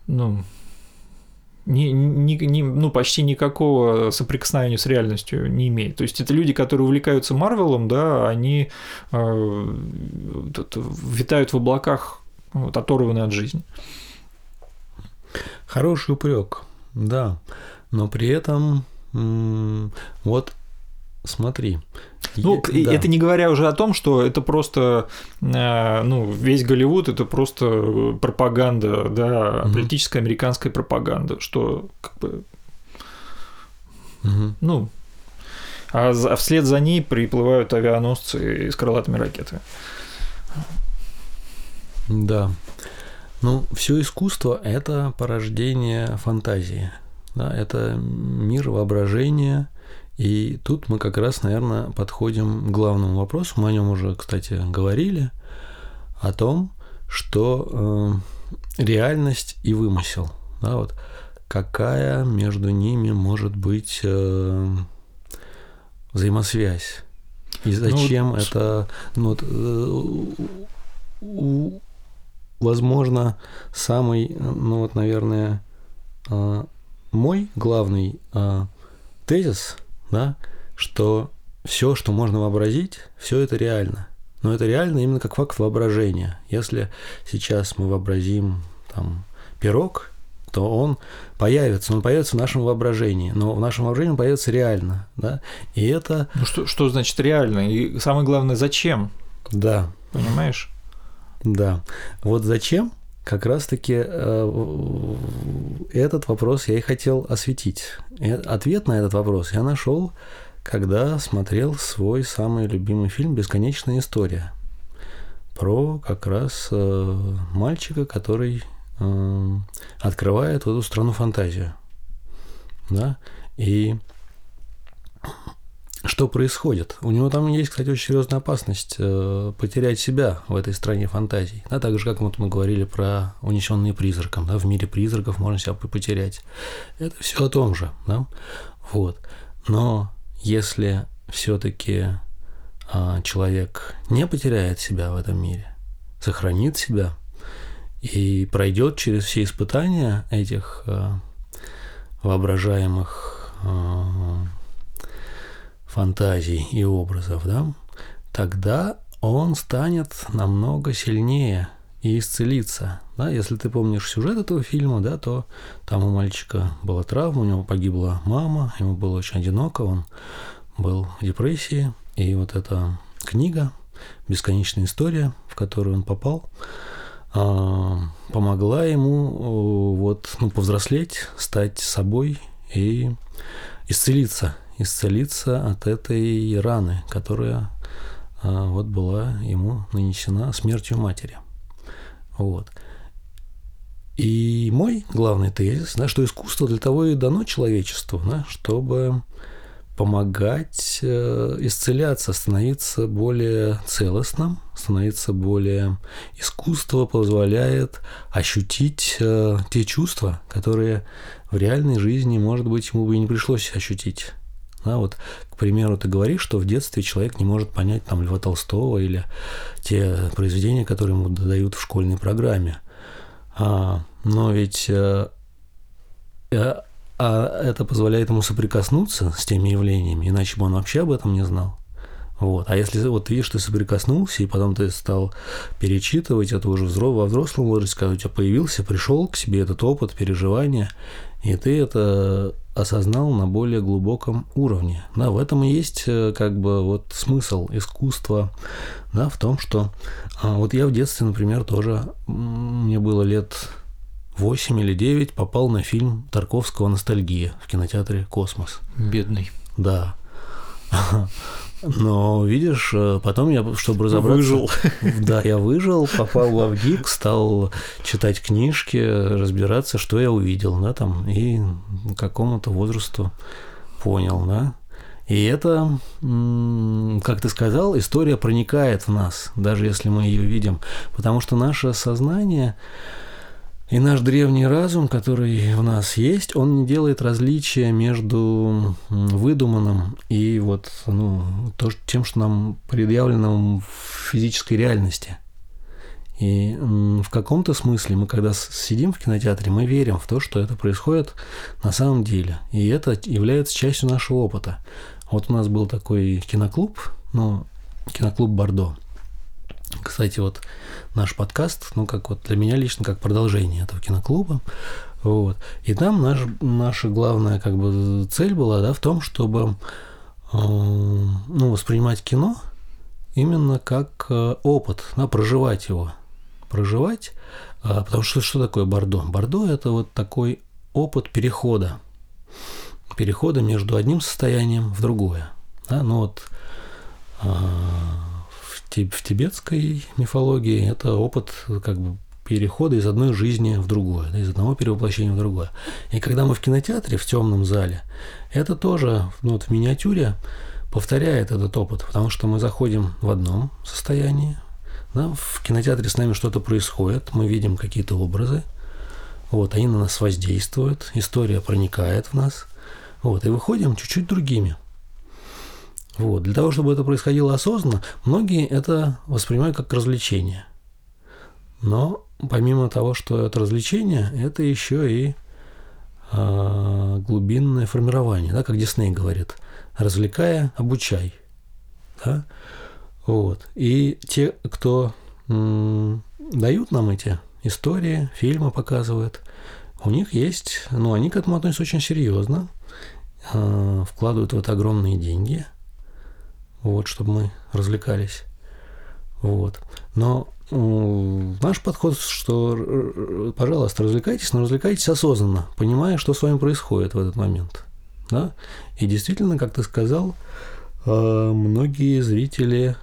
ну, ни, ни, ни, ну, почти никакого соприкосновения с реальностью не имеет. То есть это люди, которые увлекаются Марвелом, да, они э, витают в облаках, вот, оторваны от жизни. Хороший упрек, да. Но при этом вот смотри, ну, да. это не говоря уже о том, что это просто, э, ну, весь Голливуд это просто пропаганда, да, угу. политическая американская пропаганда, что как бы, угу. ну, а, а вслед за ней приплывают авианосцы с крылатыми ракетами. Да. Ну, все искусство – это порождение фантазии. Да, это мир воображения, и тут мы как раз, наверное, подходим к главному вопросу. Мы о нем уже, кстати, говорили, о том, что э, реальность и вымысел, да, вот какая между ними может быть э, взаимосвязь. И ну зачем ну, это, ну, вот, э, возможно, самый, ну вот, наверное, э, мой главный э, тезис да, что все, что можно вообразить, все это реально. Но это реально именно как факт воображения. Если сейчас мы вообразим там, пирог, то он появится, он появится в нашем воображении, но в нашем воображении он появится реально, да, и это... Ну что, что значит реально? И самое главное, зачем? Да. Понимаешь? Да. Вот зачем как раз-таки э, этот вопрос я и хотел осветить. И ответ на этот вопрос я нашел, когда смотрел свой самый любимый фильм «Бесконечная история» про как раз э, мальчика, который э, открывает эту страну фантазию. Да? И что происходит? У него там есть, кстати, очень серьезная опасность э, потерять себя в этой стране фантазий. Да, так же, как вот мы говорили про унесенные призраком. Да, в мире призраков можно себя потерять. Это все о том же. Да? Вот. Но если все-таки а, человек не потеряет себя в этом мире, сохранит себя и пройдет через все испытания этих а, воображаемых а, фантазий и образов, да, тогда он станет намного сильнее и исцелиться. Да, если ты помнишь сюжет этого фильма, да, то там у мальчика была травма, у него погибла мама, ему было очень одиноко, он был в депрессии, и вот эта книга «Бесконечная история», в которую он попал, а, помогла ему вот, ну, повзрослеть, стать собой и исцелиться, исцелиться от этой раны, которая а, вот была ему нанесена смертью матери. Вот. И мой главный тезис, да, что искусство для того и дано человечеству, да, чтобы помогать э, исцеляться, становиться более целостным, становиться более... Искусство позволяет ощутить э, те чувства, которые в реальной жизни, может быть, ему бы и не пришлось ощутить. Да, вот, к примеру, ты говоришь, что в детстве человек не может понять там Льва Толстого или те произведения, которые ему дают в школьной программе. А, но ведь а, а это позволяет ему соприкоснуться с теми явлениями, иначе бы он вообще об этом не знал. Вот. А если вот видишь, ты соприкоснулся, и потом ты стал перечитывать это уже во взрослом возрасте, когда у тебя появился, пришел к себе этот опыт, переживания, и ты это осознал на более глубоком уровне. Да, в этом и есть э, как бы вот смысл искусства, да, в том, что а, вот я в детстве, например, тоже, мне было лет 8 или 9, попал на фильм Тарковского «Ностальгия» в кинотеатре «Космос». Бедный. Да. Но, видишь, э, потом я, чтобы разобраться... Выжил. Да, я выжил, попал в Авгик, стал читать книжки, разбираться, что я увидел, да, там, и какому-то возрасту понял, да. И это, как ты сказал, история проникает в нас, даже если мы ее видим, потому что наше сознание, и наш древний разум, который в нас есть, он не делает различия между выдуманным и вот ну, то, тем, что нам предъявлено в физической реальности. И в каком-то смысле мы, когда сидим в кинотеатре, мы верим в то, что это происходит на самом деле. И это является частью нашего опыта. Вот у нас был такой киноклуб, ну, киноклуб Бордо. Кстати, вот наш подкаст, ну, как вот для меня лично, как продолжение этого киноклуба. Вот. И там наш, наша главная как бы цель была да, в том, чтобы э, ну, воспринимать кино именно как э, опыт, да, проживать его. Проживать, э, потому что что такое Бордо? Бордо – это вот такой опыт перехода. Перехода между одним состоянием в другое. Да? Ну вот в тибетской мифологии это опыт как бы перехода из одной жизни в другое, да, из одного перевоплощения в другое. И когда мы в кинотеатре, в темном зале, это тоже ну, вот в миниатюре повторяет этот опыт, потому что мы заходим в одном состоянии, да, в кинотеатре с нами что-то происходит, мы видим какие-то образы, вот, они на нас воздействуют, история проникает в нас, вот, и выходим чуть-чуть другими. Вот. Для того, чтобы это происходило осознанно, многие это воспринимают как развлечение. Но помимо того, что это развлечение, это еще и э, глубинное формирование, да, как Дисней говорит, развлекая, обучай. Да? Вот. И те, кто м, дают нам эти истории, фильмы показывают, у них есть, ну, они к этому относятся очень серьезно, э, вкладывают в это огромные деньги, вот, чтобы мы развлекались. Вот. Но наш подход, что, пожалуйста, развлекайтесь, но развлекайтесь осознанно, понимая, что с вами происходит в этот момент. Да? И действительно, как ты сказал, э, многие зрители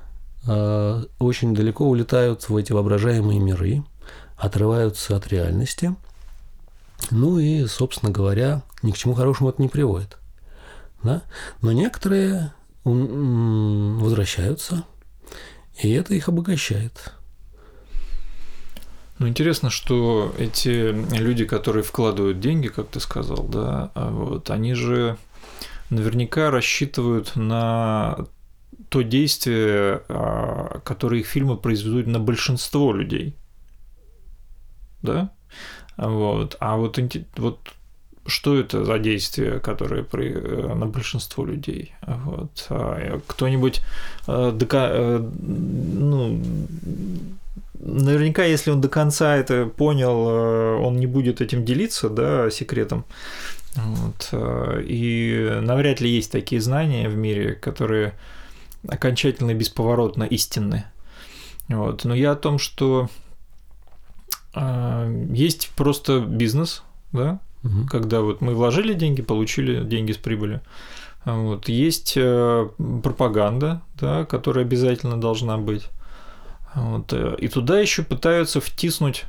э, очень далеко улетают в эти воображаемые миры, отрываются от реальности. Ну и, собственно говоря, ни к чему хорошему это не приводит. Да? Но некоторые возвращаются, и это их обогащает. Ну, интересно, что эти люди, которые вкладывают деньги, как ты сказал, да, а вот, они же наверняка рассчитывают на то действие, а, которое их фильмы произведут на большинство людей. Да? Вот. А вот, вот что это за действие, которое при, э, на большинство людей? Вот. А кто-нибудь э, дока, э, ну, наверняка, если он до конца это понял, он не будет этим делиться, да, секретом. Вот. И навряд ли есть такие знания в мире, которые окончательно и бесповоротно истинны. Вот. Но я о том, что есть просто бизнес, да, угу. когда вот мы вложили деньги, получили деньги с прибыли. Вот. Есть э, пропаганда, да, которая обязательно должна быть. Вот. Э, и туда еще пытаются втиснуть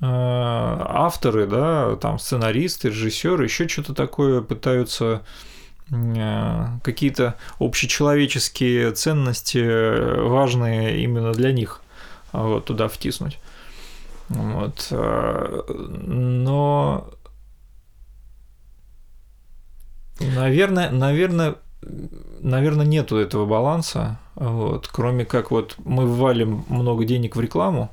э, авторы, да, там сценаристы, режиссеры, еще что-то такое пытаются какие-то общечеловеческие ценности, важные именно для них, вот, туда втиснуть. Вот. Но Наверное, наверное, наверное, нету этого баланса, вот, кроме как вот мы ввалим много денег в рекламу,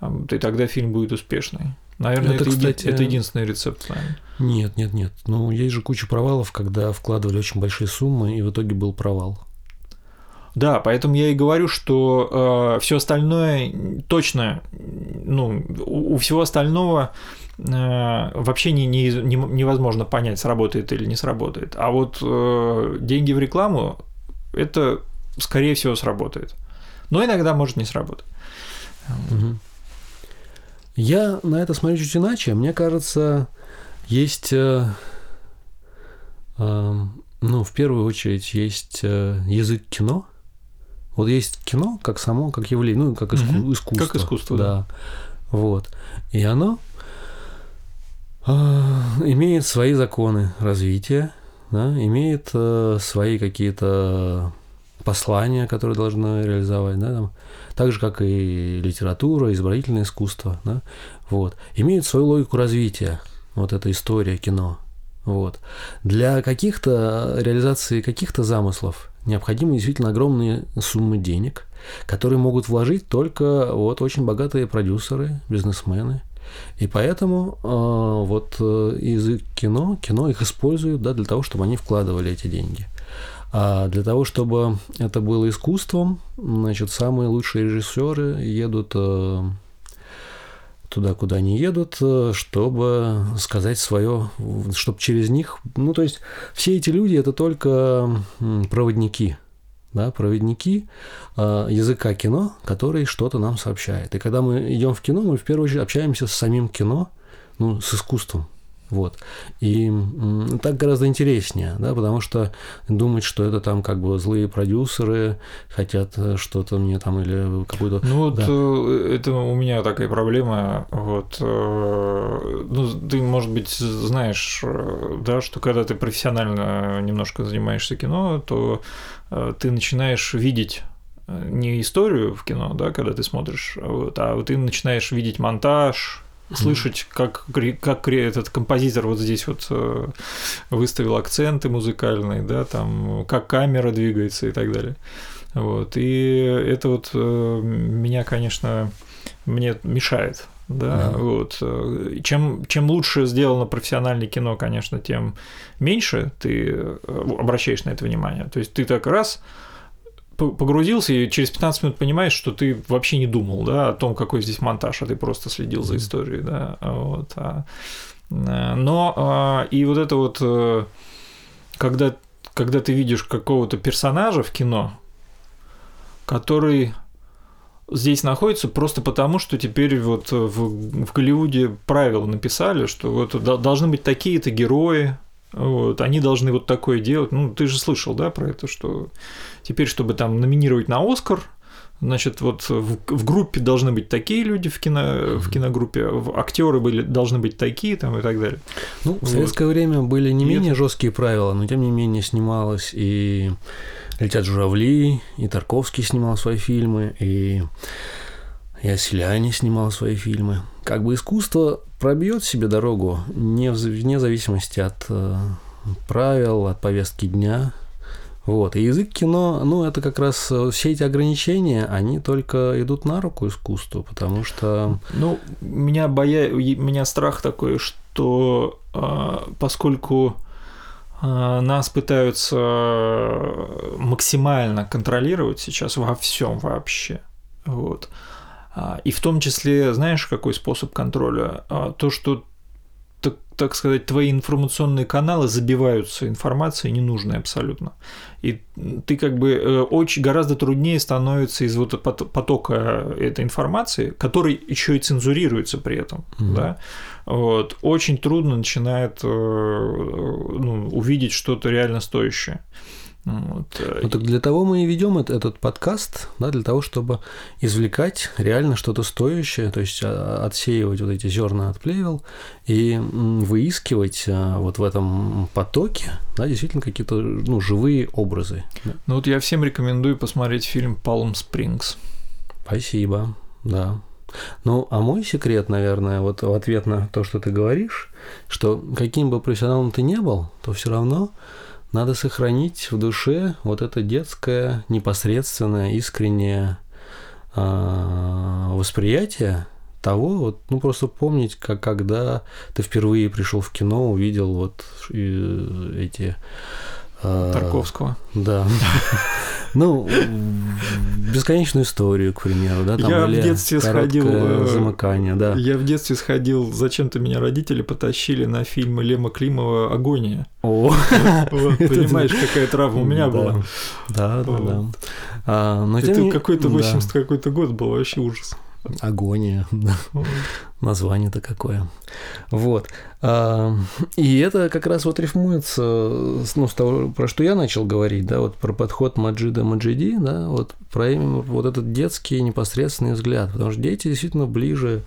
а, и тогда фильм будет успешный. Наверное, это, это, кстати, это единственный рецепт. Наверное. Нет, нет, нет. Ну, есть же куча провалов, когда вкладывали очень большие суммы, и в итоге был провал. Да, поэтому я и говорю, что э, все остальное точно, ну, у, у всего остального Э, вообще не, не, не, невозможно понять, сработает или не сработает. А вот э, деньги в рекламу это скорее всего сработает. Но иногда может не сработать. Угу. Я на это смотрю чуть иначе. Мне кажется, есть, э, э, ну, в первую очередь, есть э, язык кино. Вот есть кино как само, как явление, ну, как иску, угу. искусство. Как искусство, да. да. Вот. И оно а, имеет свои законы развития, да, имеет э, свои какие-то послания, которые должны реализовать, да, там, так же, как и литература, изобразительное искусство, да, вот, имеет свою логику развития, вот эта история кино, вот. Для каких-то реализации каких-то замыслов необходимы действительно огромные суммы денег, которые могут вложить только вот очень богатые продюсеры, бизнесмены, и поэтому э, вот э, язык кино, кино их используют да, для того, чтобы они вкладывали эти деньги. А для того, чтобы это было искусством, значит, самые лучшие режиссеры едут э, туда, куда они едут, э, чтобы сказать свое, чтобы через них, ну, то есть все эти люди это только проводники, да, проводники э, языка кино, который что-то нам сообщает. И когда мы идем в кино, мы в первую очередь общаемся с самим кино, ну, с искусством. Вот. И так гораздо интереснее, да, потому что думать, что это там как бы злые продюсеры хотят э, что-то мне там или какую-то... Ну вот да. Э, это у меня такая проблема, вот, э, ну ты, может быть, знаешь, да, что когда ты профессионально немножко занимаешься кино, то ты начинаешь видеть не историю в кино, да, когда ты смотришь, вот, а вот ты начинаешь видеть монтаж, слышать, как, как этот композитор вот здесь вот э, выставил акценты музыкальные, да, там, как камера двигается и так далее. Вот. И это вот э, меня, конечно, мне мешает. Да, да. вот. Чем, чем лучше сделано профессиональное кино, конечно, тем меньше ты э, обращаешь на это внимание. То есть ты так раз погрузился и через 15 минут понимаешь, что ты вообще не думал, да, о том, какой здесь монтаж, а ты просто следил за историей, да, вот. А, э, но а, и вот это вот, э, когда, когда ты видишь какого-то персонажа в кино, который здесь находится просто потому, что теперь вот в, в Голливуде правила написали, что вот должны быть такие-то герои, вот, они должны вот такое делать. Ну, ты же слышал, да, про это, что теперь, чтобы там номинировать на Оскар, значит, вот в, в группе должны быть такие люди в, кино, в киногруппе, актеры были, должны быть такие там и так далее. Ну, в вот. советское время были не и менее это... жесткие правила, но тем не менее снималось и «Летят журавли», и Тарковский снимал свои фильмы, и и Оселяне снимал свои фильмы. Как бы искусство пробьет себе дорогу не вне зависимости от э, правил, от повестки дня. Вот. И язык кино, ну, это как раз э, все эти ограничения, они только идут на руку искусству, потому что... Ну, меня, боя... меня страх такой, что э, поскольку э, нас пытаются максимально контролировать сейчас во всем вообще, вот, и в том числе, знаешь, какой способ контроля? А, то, что так, так сказать, твои информационные каналы забиваются информацией ненужной абсолютно. И ты как бы э, очень гораздо труднее становится из вот потока этой информации, который еще и цензурируется при этом, mm-hmm. да, вот, очень трудно начинает э, ну, увидеть что-то реально стоящее. Вот. Ну так для того мы и ведем этот подкаст, да, для того, чтобы извлекать реально что-то стоящее, то есть а, отсеивать вот эти зерна от плевел и выискивать а, вот в этом потоке, да, действительно какие-то ну, живые образы. Ну вот я всем рекомендую посмотреть фильм Palm Springs. Спасибо, да. Ну, а мой секрет, наверное, вот в ответ на то, что ты говоришь, что каким бы профессионалом ты не был, то все равно надо сохранить в душе вот это детское, непосредственное, искреннее э, восприятие того, вот, ну просто помнить, как когда ты впервые пришел в кино, увидел вот эти э, Тарковского. Да. Ну, бесконечную историю, к примеру, да, там я в детстве сходил э, замыкание, да. Я в детстве сходил, зачем-то меня родители потащили на фильм Лема Климова «Агония». О, понимаешь, какая травма у меня была. Да, да, да. А, Это какой-то 80 какой-то год был вообще ужас. Агония. Название-то какое. Вот. А, и это как раз вот рифмуется ну, с того, про что я начал говорить, да, вот про подход Маджида Маджиди, да, вот про именно вот этот детский непосредственный взгляд, потому что дети действительно ближе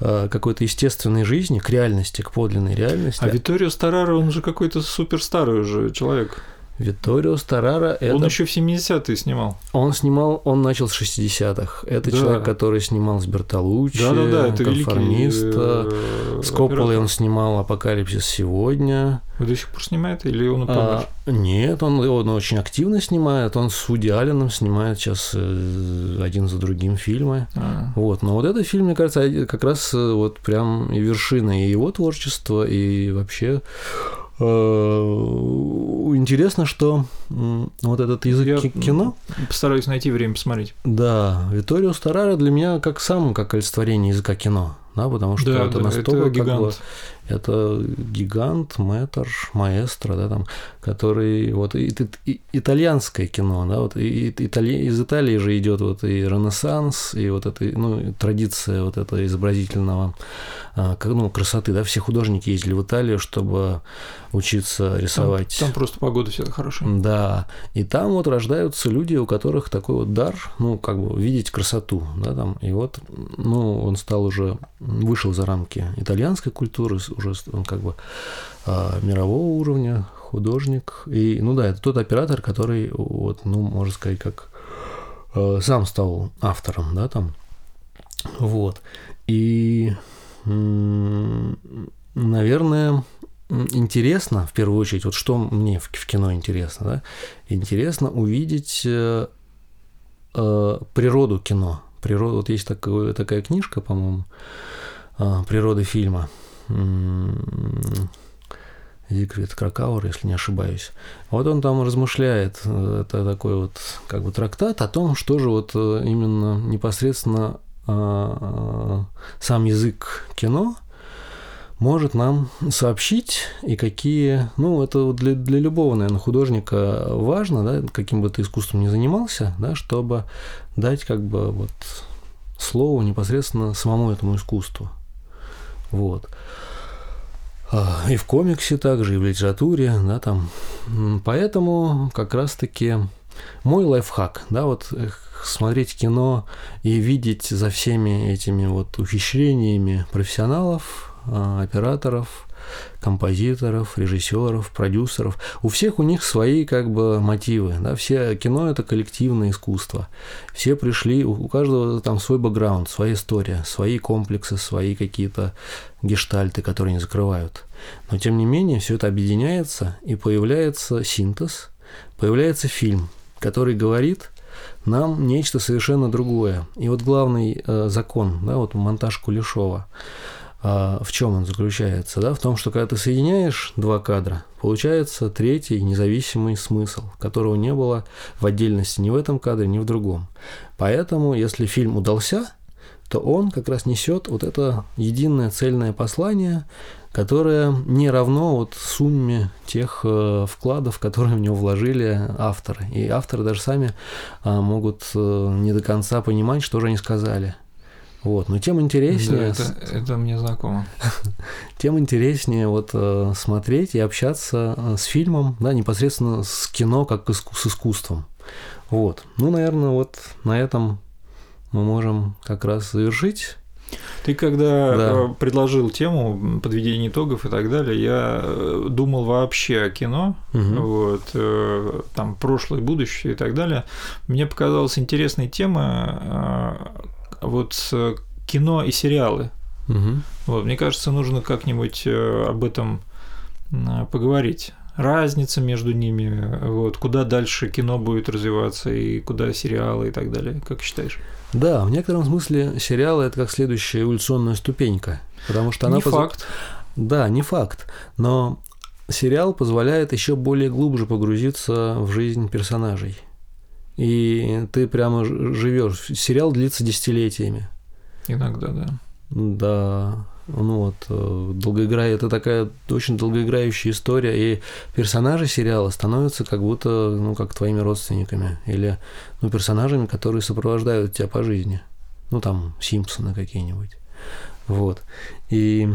а, какой-то естественной жизни, к реальности, к подлинной реальности. А Виторио Стараро, он же какой-то суперстарый уже человек. Виторио Старара это... Он еще в 70-е снимал. Он снимал, он начал с 60-х. Это да. человек, который снимал с Бертолуччи, да, да, да, это конформиста. Великий... С Копполой он снимал «Апокалипсис сегодня». Вы до сих пор снимает или он помер? А, нет, он, он очень активно снимает. Он с Вуди Алленом снимает сейчас э, один за другим фильмы. А. Вот. Но вот этот фильм, мне кажется, как раз э, вот прям и вершина и его творчества, и вообще Э, интересно, что вот этот язык Я кино... Постараюсь найти время посмотреть. Да, Виторио Старара для меня как сам, как олицетворение языка кино да, потому что да, это да, настолько это гигант. Как бы, это гигант, мэтр, маэстро, да, там, который вот и, и, итальянское кино, да, вот и, Итали, из Италии же идет вот и Ренессанс, и вот эта ну, традиция вот этого изобразительного а, ну, красоты, да, все художники ездили в Италию, чтобы учиться рисовать. Там, там просто погода всегда хорошая. Да, и там вот рождаются люди, у которых такой вот дар, ну, как бы видеть красоту, да, там, и вот, ну, он стал уже вышел за рамки итальянской культуры, уже он как бы а, мирового уровня художник. И, ну да, это тот оператор, который, вот, ну, можно сказать, как а, сам стал автором, да, там. Вот. И, наверное, интересно, в первую очередь, вот что мне в, кино интересно, да, интересно увидеть э, э, природу кино, природу. Вот есть такое, такая книжка, по-моему, природы фильма. Зигфрид Кракауэр, если не ошибаюсь. Вот он там размышляет, э, это такой вот как бы трактат о том, что же вот э, именно непосредственно э, сам язык кино может нам сообщить и какие, ну, это для, для любого, наверное, художника важно, да, каким бы ты искусством ни занимался, да, чтобы дать как бы вот слово непосредственно самому этому искусству. Вот. А, и в комиксе также, и в литературе, да, там. Поэтому как раз-таки мой лайфхак, да, вот смотреть кино и видеть за всеми этими вот ухищрениями профессионалов, а, операторов, композиторов, режиссеров, продюсеров. У всех у них свои как бы мотивы. Да? Все кино это коллективное искусство. Все пришли, у каждого там свой бэкграунд, своя история, свои комплексы, свои какие-то гештальты, которые не закрывают. Но тем не менее все это объединяется и появляется синтез, появляется фильм, который говорит нам нечто совершенно другое. И вот главный э, закон, да, вот монтаж Кулешова – а в чем он заключается? Да? В том, что когда ты соединяешь два кадра, получается третий независимый смысл, которого не было в отдельности ни в этом кадре, ни в другом. Поэтому, если фильм удался, то он как раз несет вот это единое цельное послание, которое не равно вот сумме тех э, вкладов, которые в него вложили авторы. И авторы даже сами а, могут э, не до конца понимать, что же они сказали. Вот, но тем интереснее... Да, это, это мне знакомо. Тем интереснее вот э, смотреть и общаться э, с фильмом, да, непосредственно с кино, как с искусством. Вот. Ну, наверное, вот на этом мы можем как раз завершить. Ты когда да. Э, предложил тему подведения итогов и так далее, я думал вообще о кино, угу. вот, там прошлое, будущее и так далее. Мне показалась интересной тема вот кино и сериалы. Угу. Вот, мне кажется, нужно как-нибудь э, об этом поговорить. Разница между ними, вот, куда дальше кино будет развиваться и куда сериалы и так далее, как считаешь? Да, в некотором смысле сериалы это как следующая эволюционная ступенька, потому что она не поз... факт. Да, не факт, но сериал позволяет еще более глубже погрузиться в жизнь персонажей и ты прямо живешь. Сериал длится десятилетиями. Иногда, да. Да. Ну вот, э, долгоиграя, это такая очень долгоиграющая история, и персонажи сериала становятся как будто, ну, как твоими родственниками, или, ну, персонажами, которые сопровождают тебя по жизни. Ну, там, Симпсоны какие-нибудь. Вот. И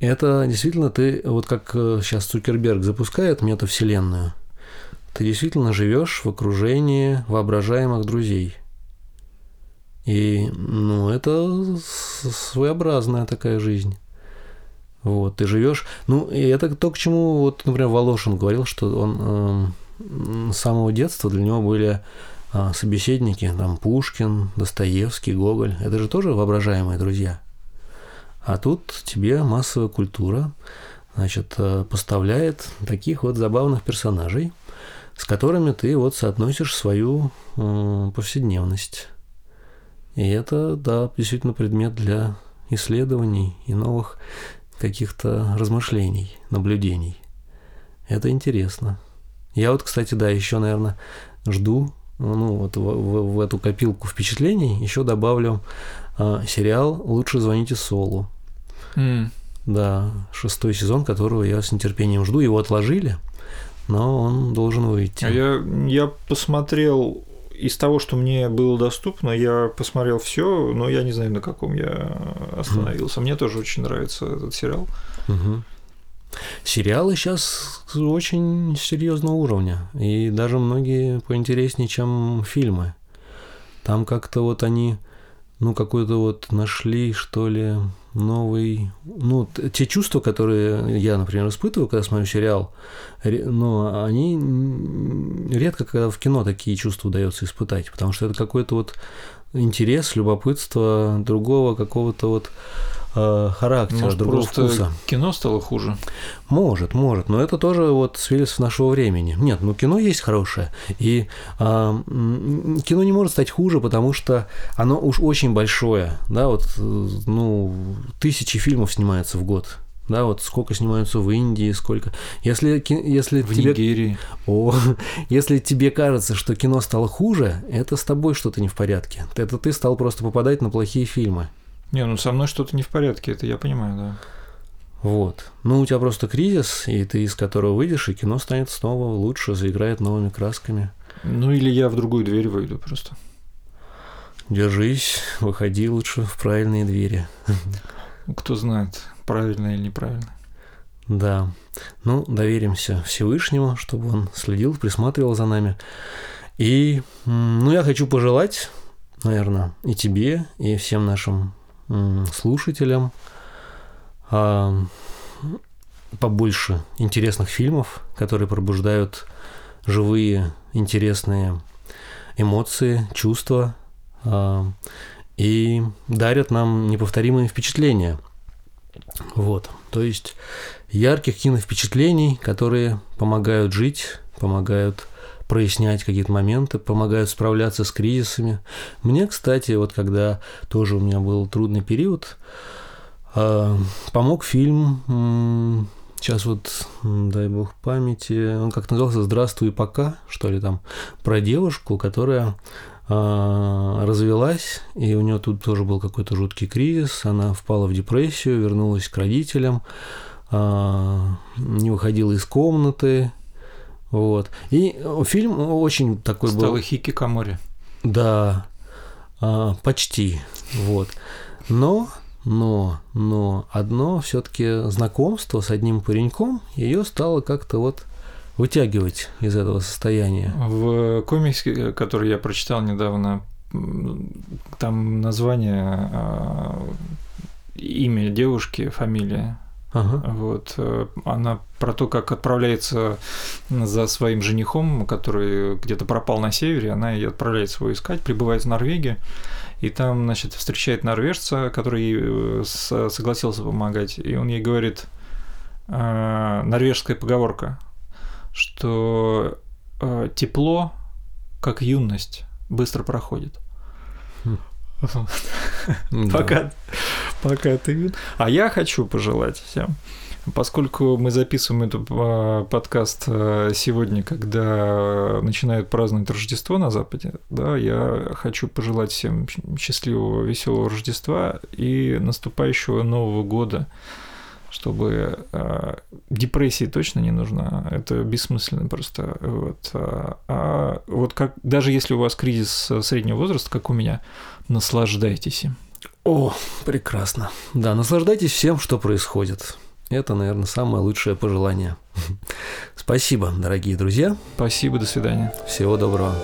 это действительно ты, вот как сейчас э, Цукерберг запускает метавселенную – ты действительно живешь в окружении воображаемых друзей. И, ну, это своеобразная такая жизнь. Вот, ты живешь. Ну, и это то, к чему, вот, например, Волошин говорил, что он э, с самого детства для него были э, собеседники, там, Пушкин, Достоевский, Гоголь. Это же тоже воображаемые друзья. А тут тебе массовая культура, значит, э, поставляет таких вот забавных персонажей – с которыми ты вот соотносишь свою э, повседневность. И это, да, действительно предмет для исследований и новых каких-то размышлений, наблюдений. Это интересно. Я вот, кстати, да, еще, наверное, жду, ну, вот в, в, в эту копилку впечатлений еще добавлю э, сериал «Лучше звоните Солу». Mm. Да, шестой сезон, которого я с нетерпением жду. Его отложили, но он должен выйти. А я, я посмотрел из того, что мне было доступно, я посмотрел все, но я не знаю, на каком я остановился. Мне тоже очень нравится этот сериал. Угу. Сериалы сейчас очень серьезного уровня, и даже многие поинтереснее, чем фильмы. Там как-то вот они, ну, какой-то вот нашли, что ли, новый, ну, те чувства, которые я, например, испытываю, когда смотрю сериал, ну, они редко, когда в кино такие чувства удается испытать, потому что это какой-то вот интерес, любопытство другого какого-то вот характера, Может, другого просто вкуса. кино стало хуже? Может, может, но это тоже вот свидетельство нашего времени. Нет, ну кино есть хорошее, и э, кино не может стать хуже, потому что оно уж очень большое, да, вот, ну, тысячи фильмов снимается в год, да, вот сколько снимаются в Индии, сколько. Если, если в тебе... Нигерии. О, если тебе кажется, что кино стало хуже, это с тобой что-то не в порядке. Это ты стал просто попадать на плохие фильмы. Не, ну со мной что-то не в порядке, это я понимаю, да. Вот. Ну, у тебя просто кризис, и ты из которого выйдешь, и кино станет снова лучше, заиграет новыми красками. Ну, или я в другую дверь выйду просто. Держись, выходи лучше в правильные двери. Кто знает, правильно или неправильно. Да. Ну, доверимся Всевышнему, чтобы он следил, присматривал за нами. И, ну, я хочу пожелать, наверное, и тебе, и всем нашим слушателям а, побольше интересных фильмов, которые пробуждают живые, интересные эмоции, чувства а, и дарят нам неповторимые впечатления. Вот, то есть ярких киновпечатлений, которые помогают жить, помогают прояснять какие-то моменты, помогают справляться с кризисами. Мне, кстати, вот когда тоже у меня был трудный период, а, помог фильм Сейчас вот, дай бог памяти, он как назывался «Здравствуй, пока», что ли там, про девушку, которая э, развелась, и у нее тут тоже был какой-то жуткий кризис, она впала в депрессию, вернулась к родителям, э, не выходила из комнаты, вот. И фильм очень такой Стала был... Хикикомори. Да, э, почти, вот. Но но, но одно все-таки знакомство с одним пареньком ее стало как-то вот вытягивать из этого состояния. В комиксе, который я прочитал недавно, там название, а, имя девушки, фамилия. Ага. Вот э, она про то, как отправляется за своим женихом, который где-то пропал на севере, она и отправляется его искать, прибывает в Норвегию и там, значит, встречает норвежца, который э, согласился помогать, и он ей говорит, э, норвежская поговорка, что тепло, как юность, быстро проходит. Пока, пока ты. А я хочу пожелать всем Поскольку мы записываем этот а, подкаст а, сегодня, когда начинают праздновать Рождество на Западе, да, я хочу пожелать всем счастливого, веселого Рождества и наступающего Нового года, чтобы э, депрессии точно не нужна, это бессмысленно просто. Вот. А, а вот как даже если у вас кризис среднего возраста, как у меня, наслаждайтесь им. О, прекрасно. Да, наслаждайтесь всем, что происходит. Это, наверное, самое лучшее пожелание. Спасибо, дорогие друзья. Спасибо, до свидания. Всего доброго.